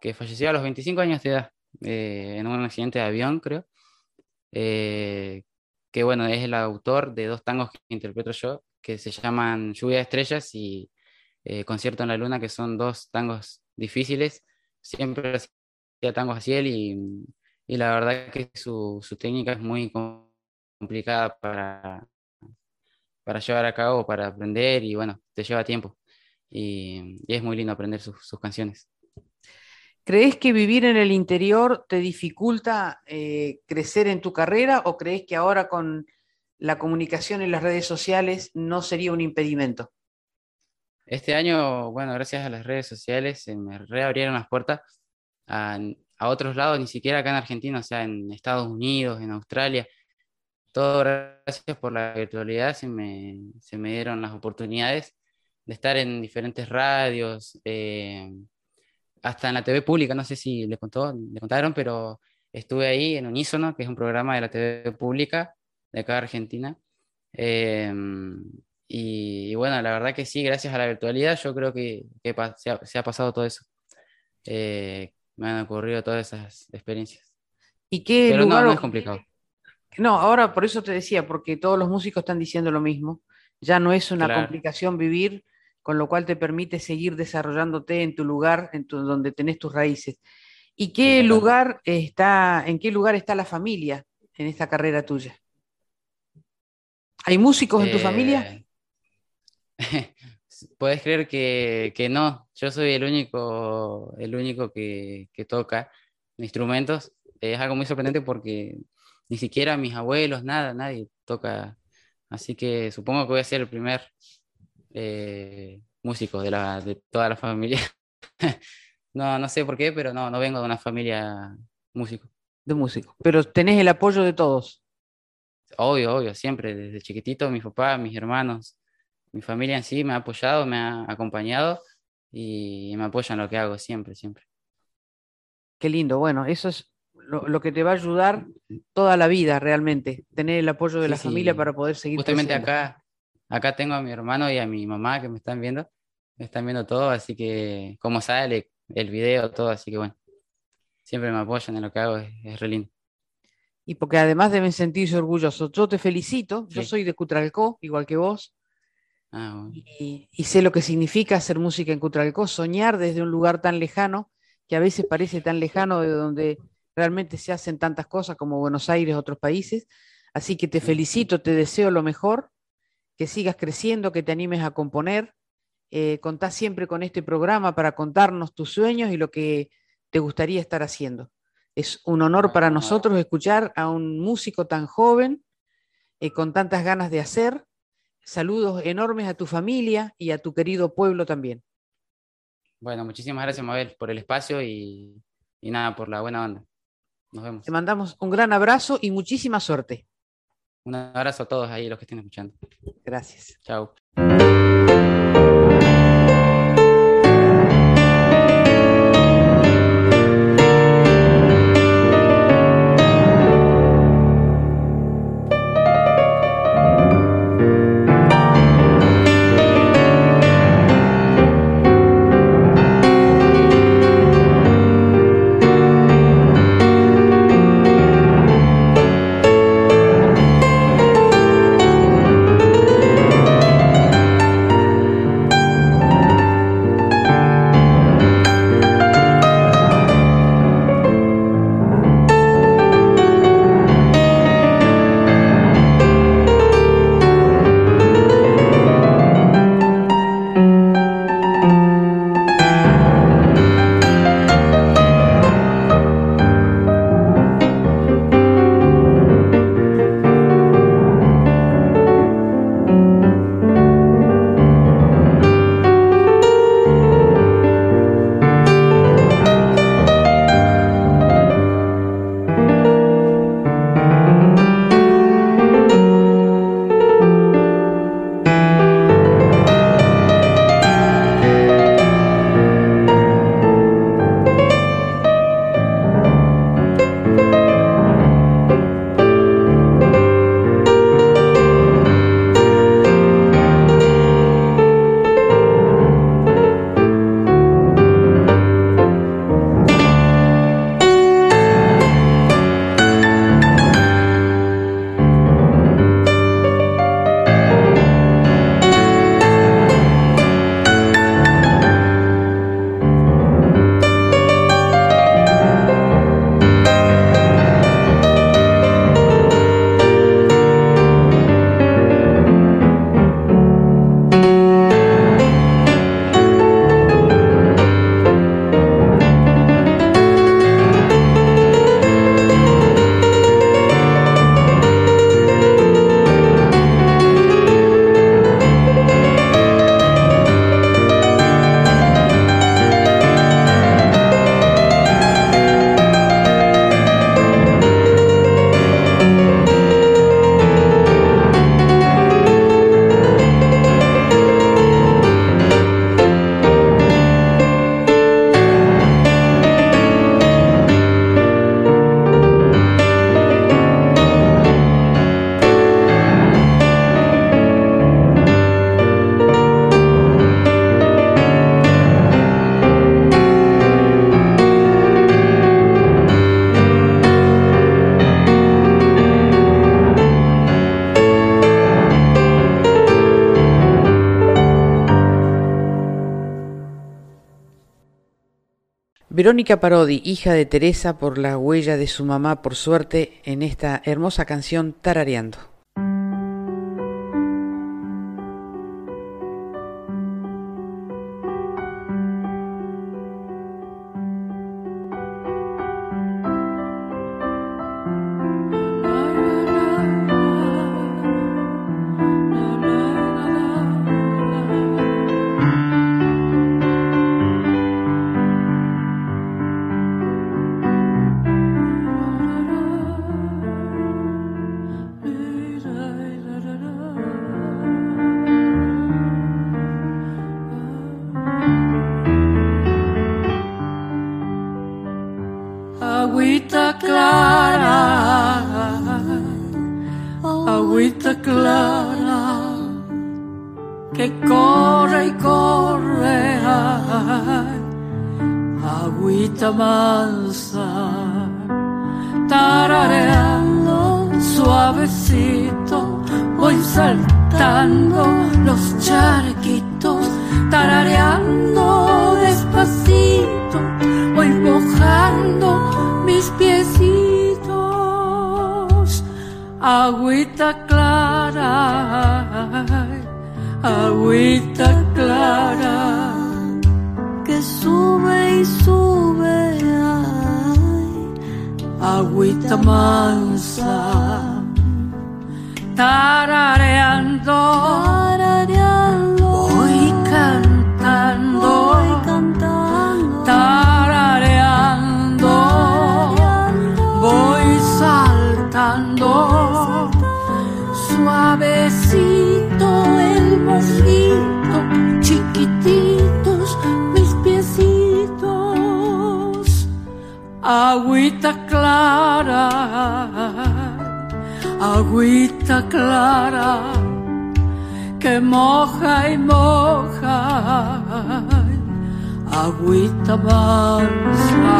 que falleció a los 25 años de edad eh, en un accidente de avión, creo. Eh, que bueno, es el autor de dos tangos que interpreto yo, que se llaman Lluvia de Estrellas y eh, Concierto en la Luna, que son dos tangos difíciles. Siempre hacía tangos así él y, y la verdad que su, su técnica es muy complicada para, para llevar a cabo, para aprender y bueno, te lleva tiempo y, es muy lindo aprender sus, canciones. ¿Crees que vivir en el interior te dificulta eh, crecer en tu carrera o crees que ahora con la comunicación en las redes sociales no sería un impedimento? Este año, bueno, gracias a las redes sociales se me reabrieron las puertas a, otros lados, ni siquiera acá en Argentina, o sea, en Estados Unidos, en Australia. Todo gracias por la virtualidad se me, se me dieron las oportunidades de estar en diferentes radios, eh, hasta en la TV pública, no sé si le, contó, le contaron, pero estuve ahí en Unísono, que es un programa de la TV pública de acá de Argentina. Eh, y, bueno, la verdad que sí, gracias a la virtualidad, yo creo que, se, ha, pasado todo eso. Eh, me han ocurrido todas esas experiencias. ¿Y qué Pero no, no es complicado. No, ahora por eso te decía, porque todos los músicos están diciendo lo mismo. Ya no es una complicación vivir con lo cual te permite seguir desarrollándote en tu lugar, en donde tenés tus raíces. ¿Y qué lugar está, en qué lugar está la familia en esta carrera tuya? ¿Hay músicos en tu familia? Eh, puedes creer que, no, yo soy el único, el único que, toca instrumentos. Es algo muy sorprendente porque ni siquiera mis abuelos, nada, nadie toca. Así que supongo que voy a ser el primer eh, músicos de, la, de toda la familia. no, no sé por qué, pero no, no vengo de una familia músico. De músico. Pero tenés el apoyo de todos. Obvio, obvio, siempre, desde chiquitito, mis papás, mis hermanos, mi familia en sí me ha apoyado, me ha acompañado y me apoyan lo que hago siempre, siempre. Qué lindo, bueno, eso es lo, que te va a ayudar toda la vida realmente, tener el apoyo de la familia para poder seguir. Justamente acá, acá tengo a mi hermano y a mi mamá que me están viendo, me están viendo todo, así que como sale el video, todo, así que bueno, siempre me apoyan en lo que hago, es, re lindo. y porque además deben sentirse orgullosos. Yo te felicito, yo soy de Cutralcó, igual que vos, Ah, y, y sé lo que significa hacer música en Cutralcó, soñar desde un lugar tan lejano, que a veces parece tan lejano de donde realmente se hacen tantas cosas como Buenos Aires, otros países. Así que te felicito, te deseo lo mejor, que sigas creciendo, que te animes a componer. Eh, contás siempre con este programa para contarnos tus sueños y lo que te gustaría estar haciendo. Es un honor para nosotros escuchar a un músico tan joven, eh, con tantas ganas de hacer. Saludos enormes a tu familia y a tu querido pueblo también. Bueno, muchísimas gracias, Mabel, por el espacio y, y nada, por la buena banda. Nos vemos. Te mandamos un gran abrazo y muchísima suerte. Un abrazo a todos ahí, los que estén escuchando. Gracias. Chao. Verónica Parodi, hija de Teresa por la huella de su mamá, por suerte, en esta hermosa canción Tarareando. Los charquitos, tarareando despacito, voy mojando mis piecitos, agüita clara, agüita clara, que sube y sube, agüita mansa tarareando, voy cantando, voy cantando, tarareando, voy saltando, suavecito el mojito, chiquititos mis piecitos, agüita clara agüita clara que moja y moja, agüita mansa.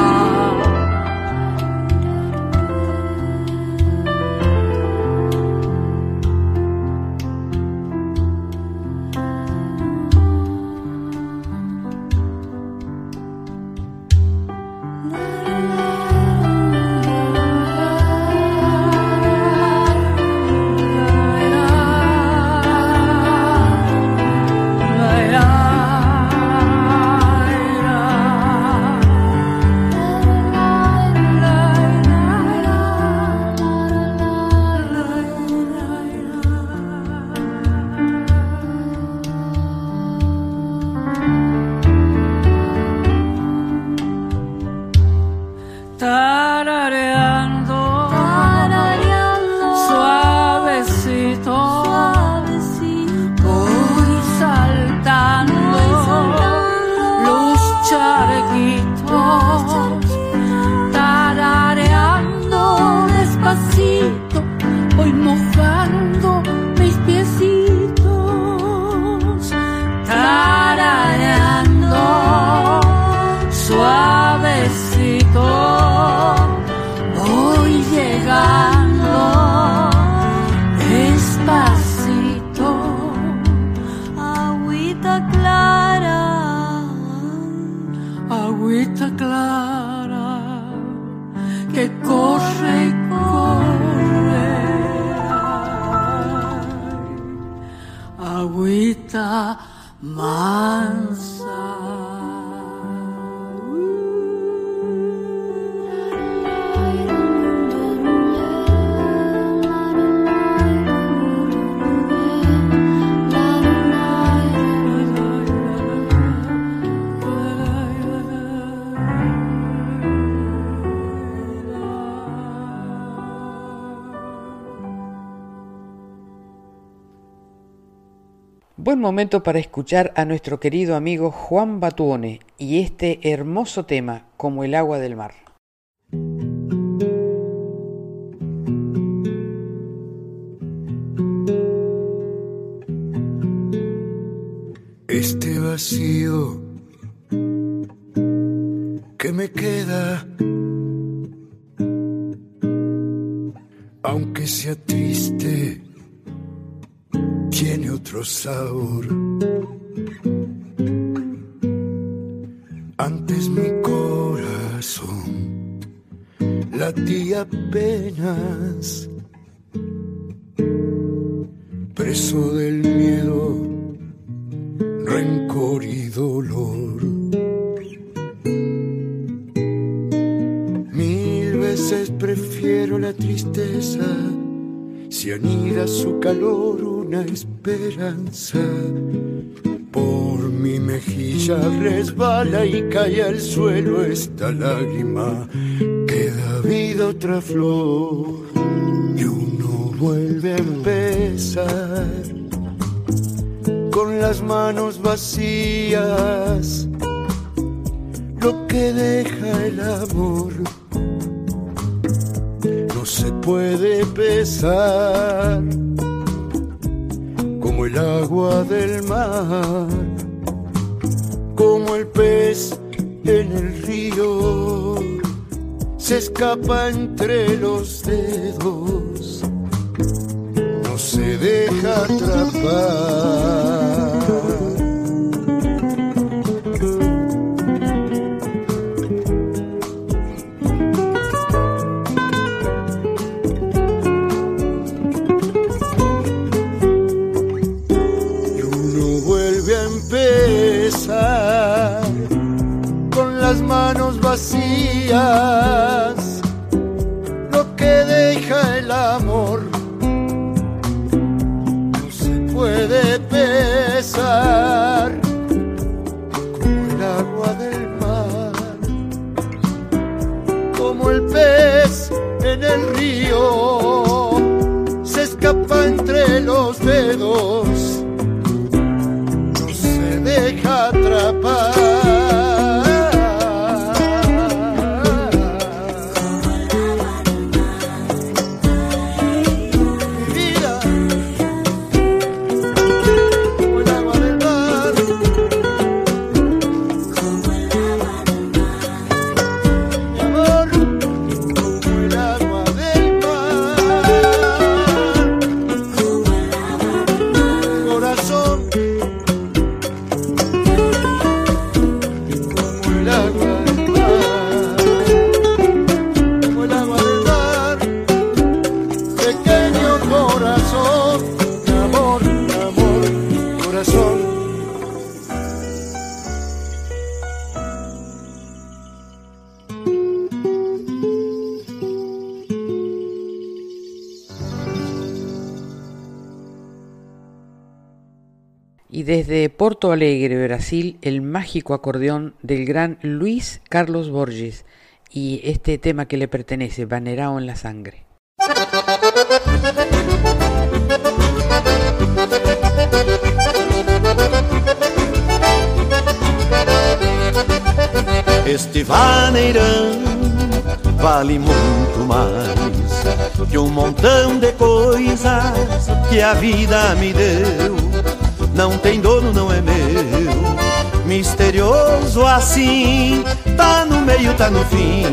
Momento para escuchar a nuestro querido amigo Juan Batuone y este hermoso tema como el agua del mar. Este vacío que me queda, aunque sea triste tiene otro sabor. Antes mi corazón latía apenas, preso del miedo, rencor y dolor. Mil veces prefiero la tristeza si anida su calor una esperanza. Por mi mejilla resbala y cae al suelo esta lágrima. Que da vida otra flor y uno vuelve a empezar. Con las manos vacías lo que deja el amor no se puede pesar el agua del mar, como el pez en el río, se escapa entre los dedos, no se deja atrapar. Lo que deja el amor no se puede pesar. Como el agua del mar, como el pez en el río se escapa entre los dedos, Porto Alegre, Brasil, el mágico acordeón del gran Luis Carlos Borges y este tema que le pertenece, Banerao en la sangre. Este vaneirão vale muito mais que um montão de coisas que a vida me deu. Não tem dono, não é meu. Misterioso assim, tá no meio, tá no fim,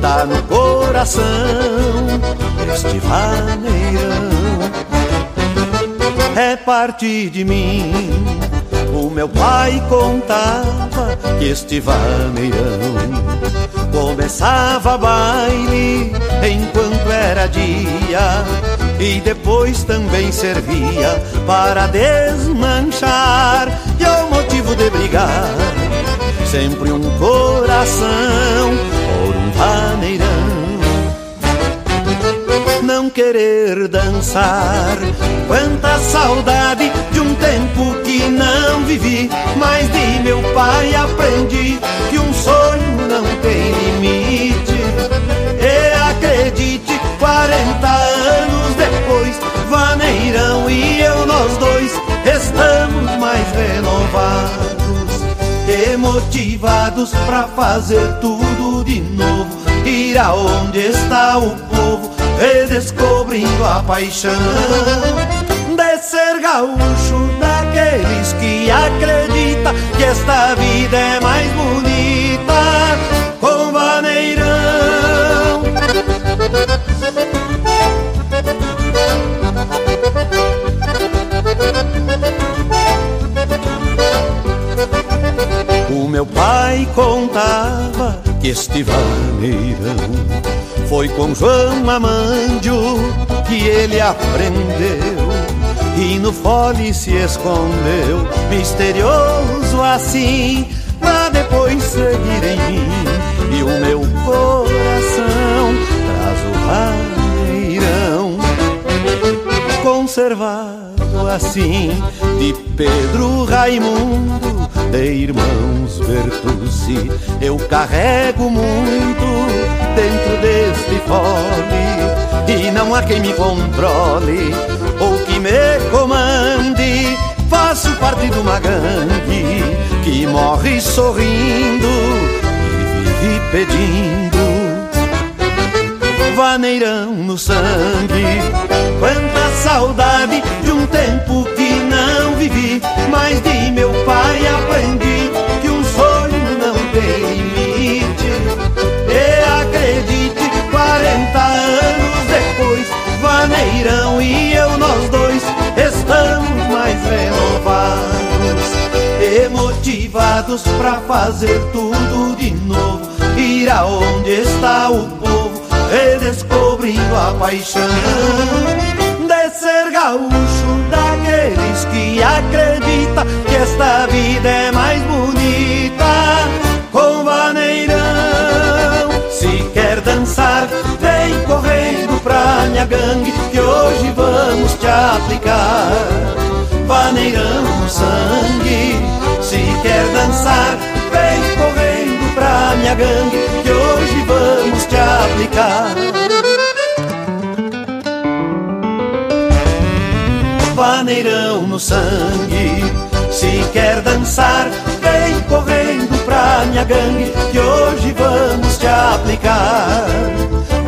tá no coração. Este vaneirão é parte de mim. O meu pai contava que este vaneirão começava baile enquanto era dia e depois também servia para desmanchar e ao motivo de brigar sempre um coração por um vaneirão não querer dançar. Quanta saudade de um tempo que não vivi, mas de meu pai aprendi que um sonho não tem limite. E acredite, 40 anos Vaneirão e eu, nós dois, estamos mais renovados e motivados pra fazer tudo de novo. Ir aonde está o povo, redescobrindo a paixão de ser gaúcho, daqueles que acredita que esta vida é mais bonita pai contava que este vaneirão foi com João Amandio que ele aprendeu e no fole se escondeu, misterioso assim, pra depois seguir em mim. E o meu coração traz o vaneirão conservado assim de Pedro Raimundo, de irmãos Bertucci. Eu carrego muito dentro deste fole e não há quem me controle ou que me comande. Faço parte de uma gangue que morre sorrindo e vive pedindo vaneirão no sangue. Quanta saudade de um tempo que não vivi, mas de meu pai aprendi que um sonho não tem limite. E acredite, 40 anos depois, Vaneirão e eu, nós dois, estamos mais renovados e motivados pra fazer tudo de novo. Ir aonde está o povo, redescobrindo a paixão gaúcho daqueles que acredita que esta vida é mais bonita com vaneirão. Se quer dançar, vem correndo pra minha gangue que hoje vamos te aplicar vaneirão no sangue. Se quer dançar, vem correndo pra minha gangue que hoje vamos te aplicar. No sangue. Se quer dançar, vem correndo pra minha gangue que hoje vamos te aplicar.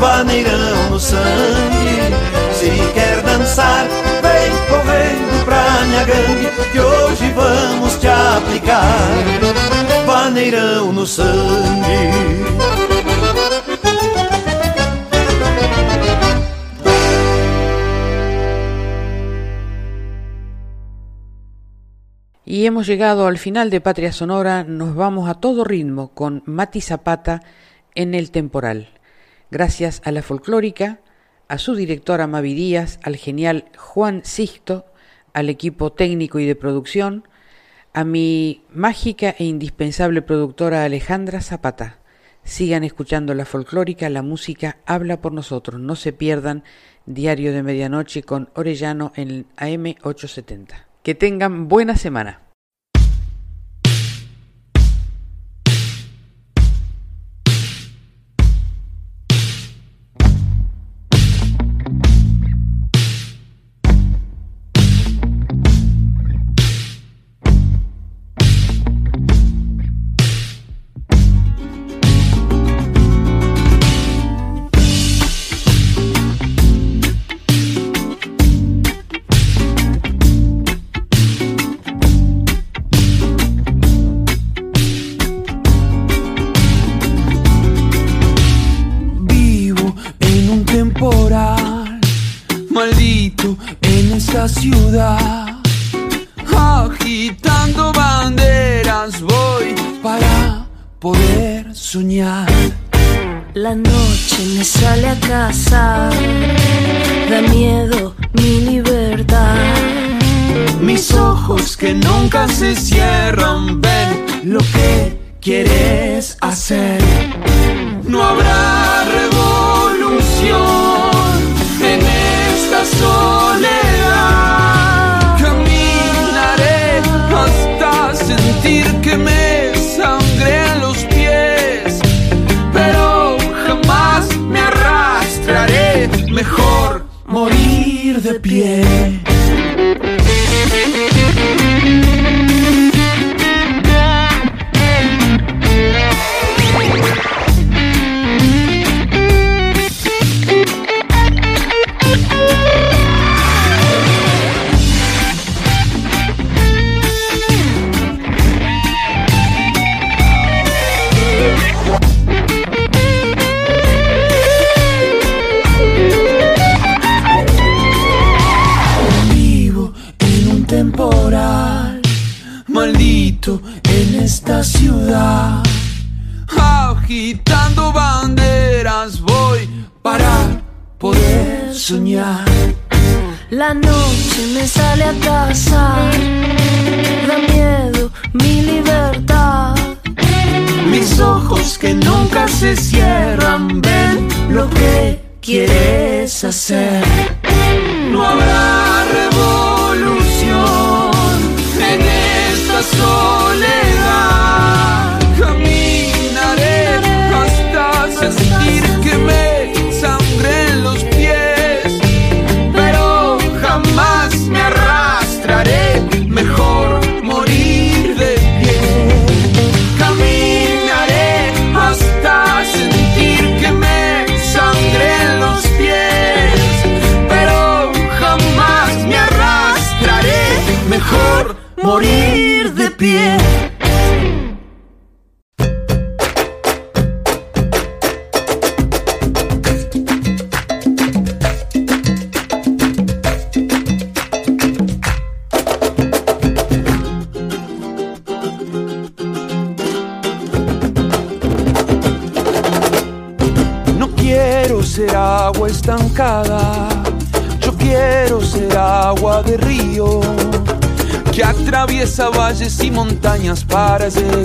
Vaneirão no sangue. Se quer dançar, vem correndo pra minha gangue que hoje vamos te aplicar. Vaneirão no sangue. Y hemos llegado al final de Patria Sonora, nos vamos a todo ritmo con Mati Zapata en el temporal. Gracias a la folclórica, a su directora Mavi Díaz, al genial Juan Sixto, al equipo técnico y de producción, a mi mágica e indispensable productora Alejandra Zapata. Sigan escuchando la folclórica, la música habla por nosotros. No se pierdan Diario de Medianoche con Orellano en AM 870. Que tengan buena semana.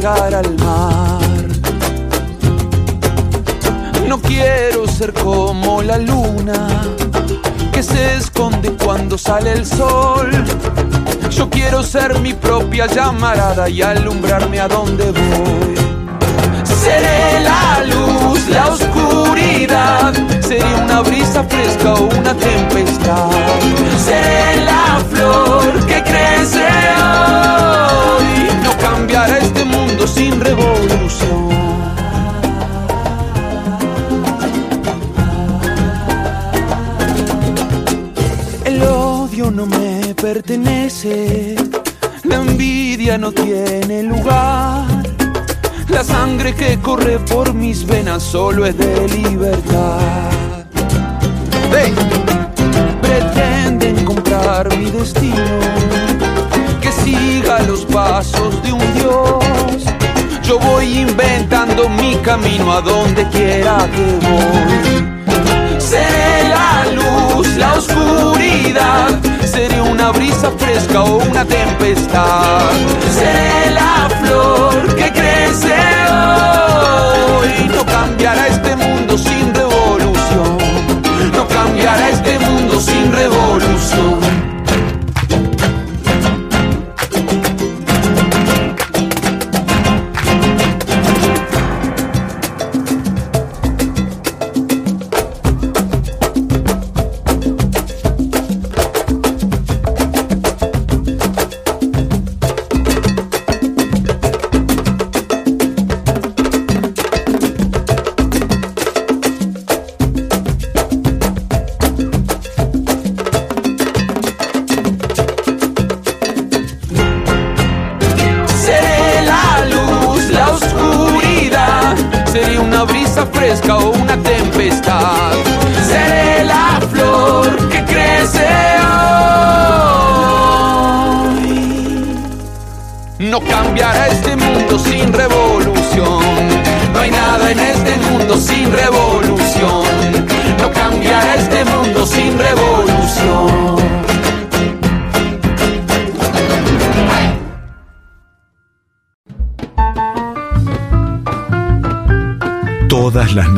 Al mar. No quiero ser como la luna que se esconde cuando sale el sol. Yo quiero ser mi propia llamarada y alumbrarme a donde voy. Seré la luz, la oscuridad, seré una brisa fresca o una tempestad. Seré la flor que crece hoy. No cambiará este sin revolución. El odio no me pertenece, la envidia no tiene lugar. La sangre que corre por mis venas solo es de libertad. ¡Hey! Pretenden comprar mi destino, Yo voy inventando mi camino a donde quiera que voy. Seré la luz, la oscuridad, seré una brisa fresca o una tempestad. Seré la flor que crece hoy. No cambiará este mundo sin revolución. No cambiará este mundo sin revolución.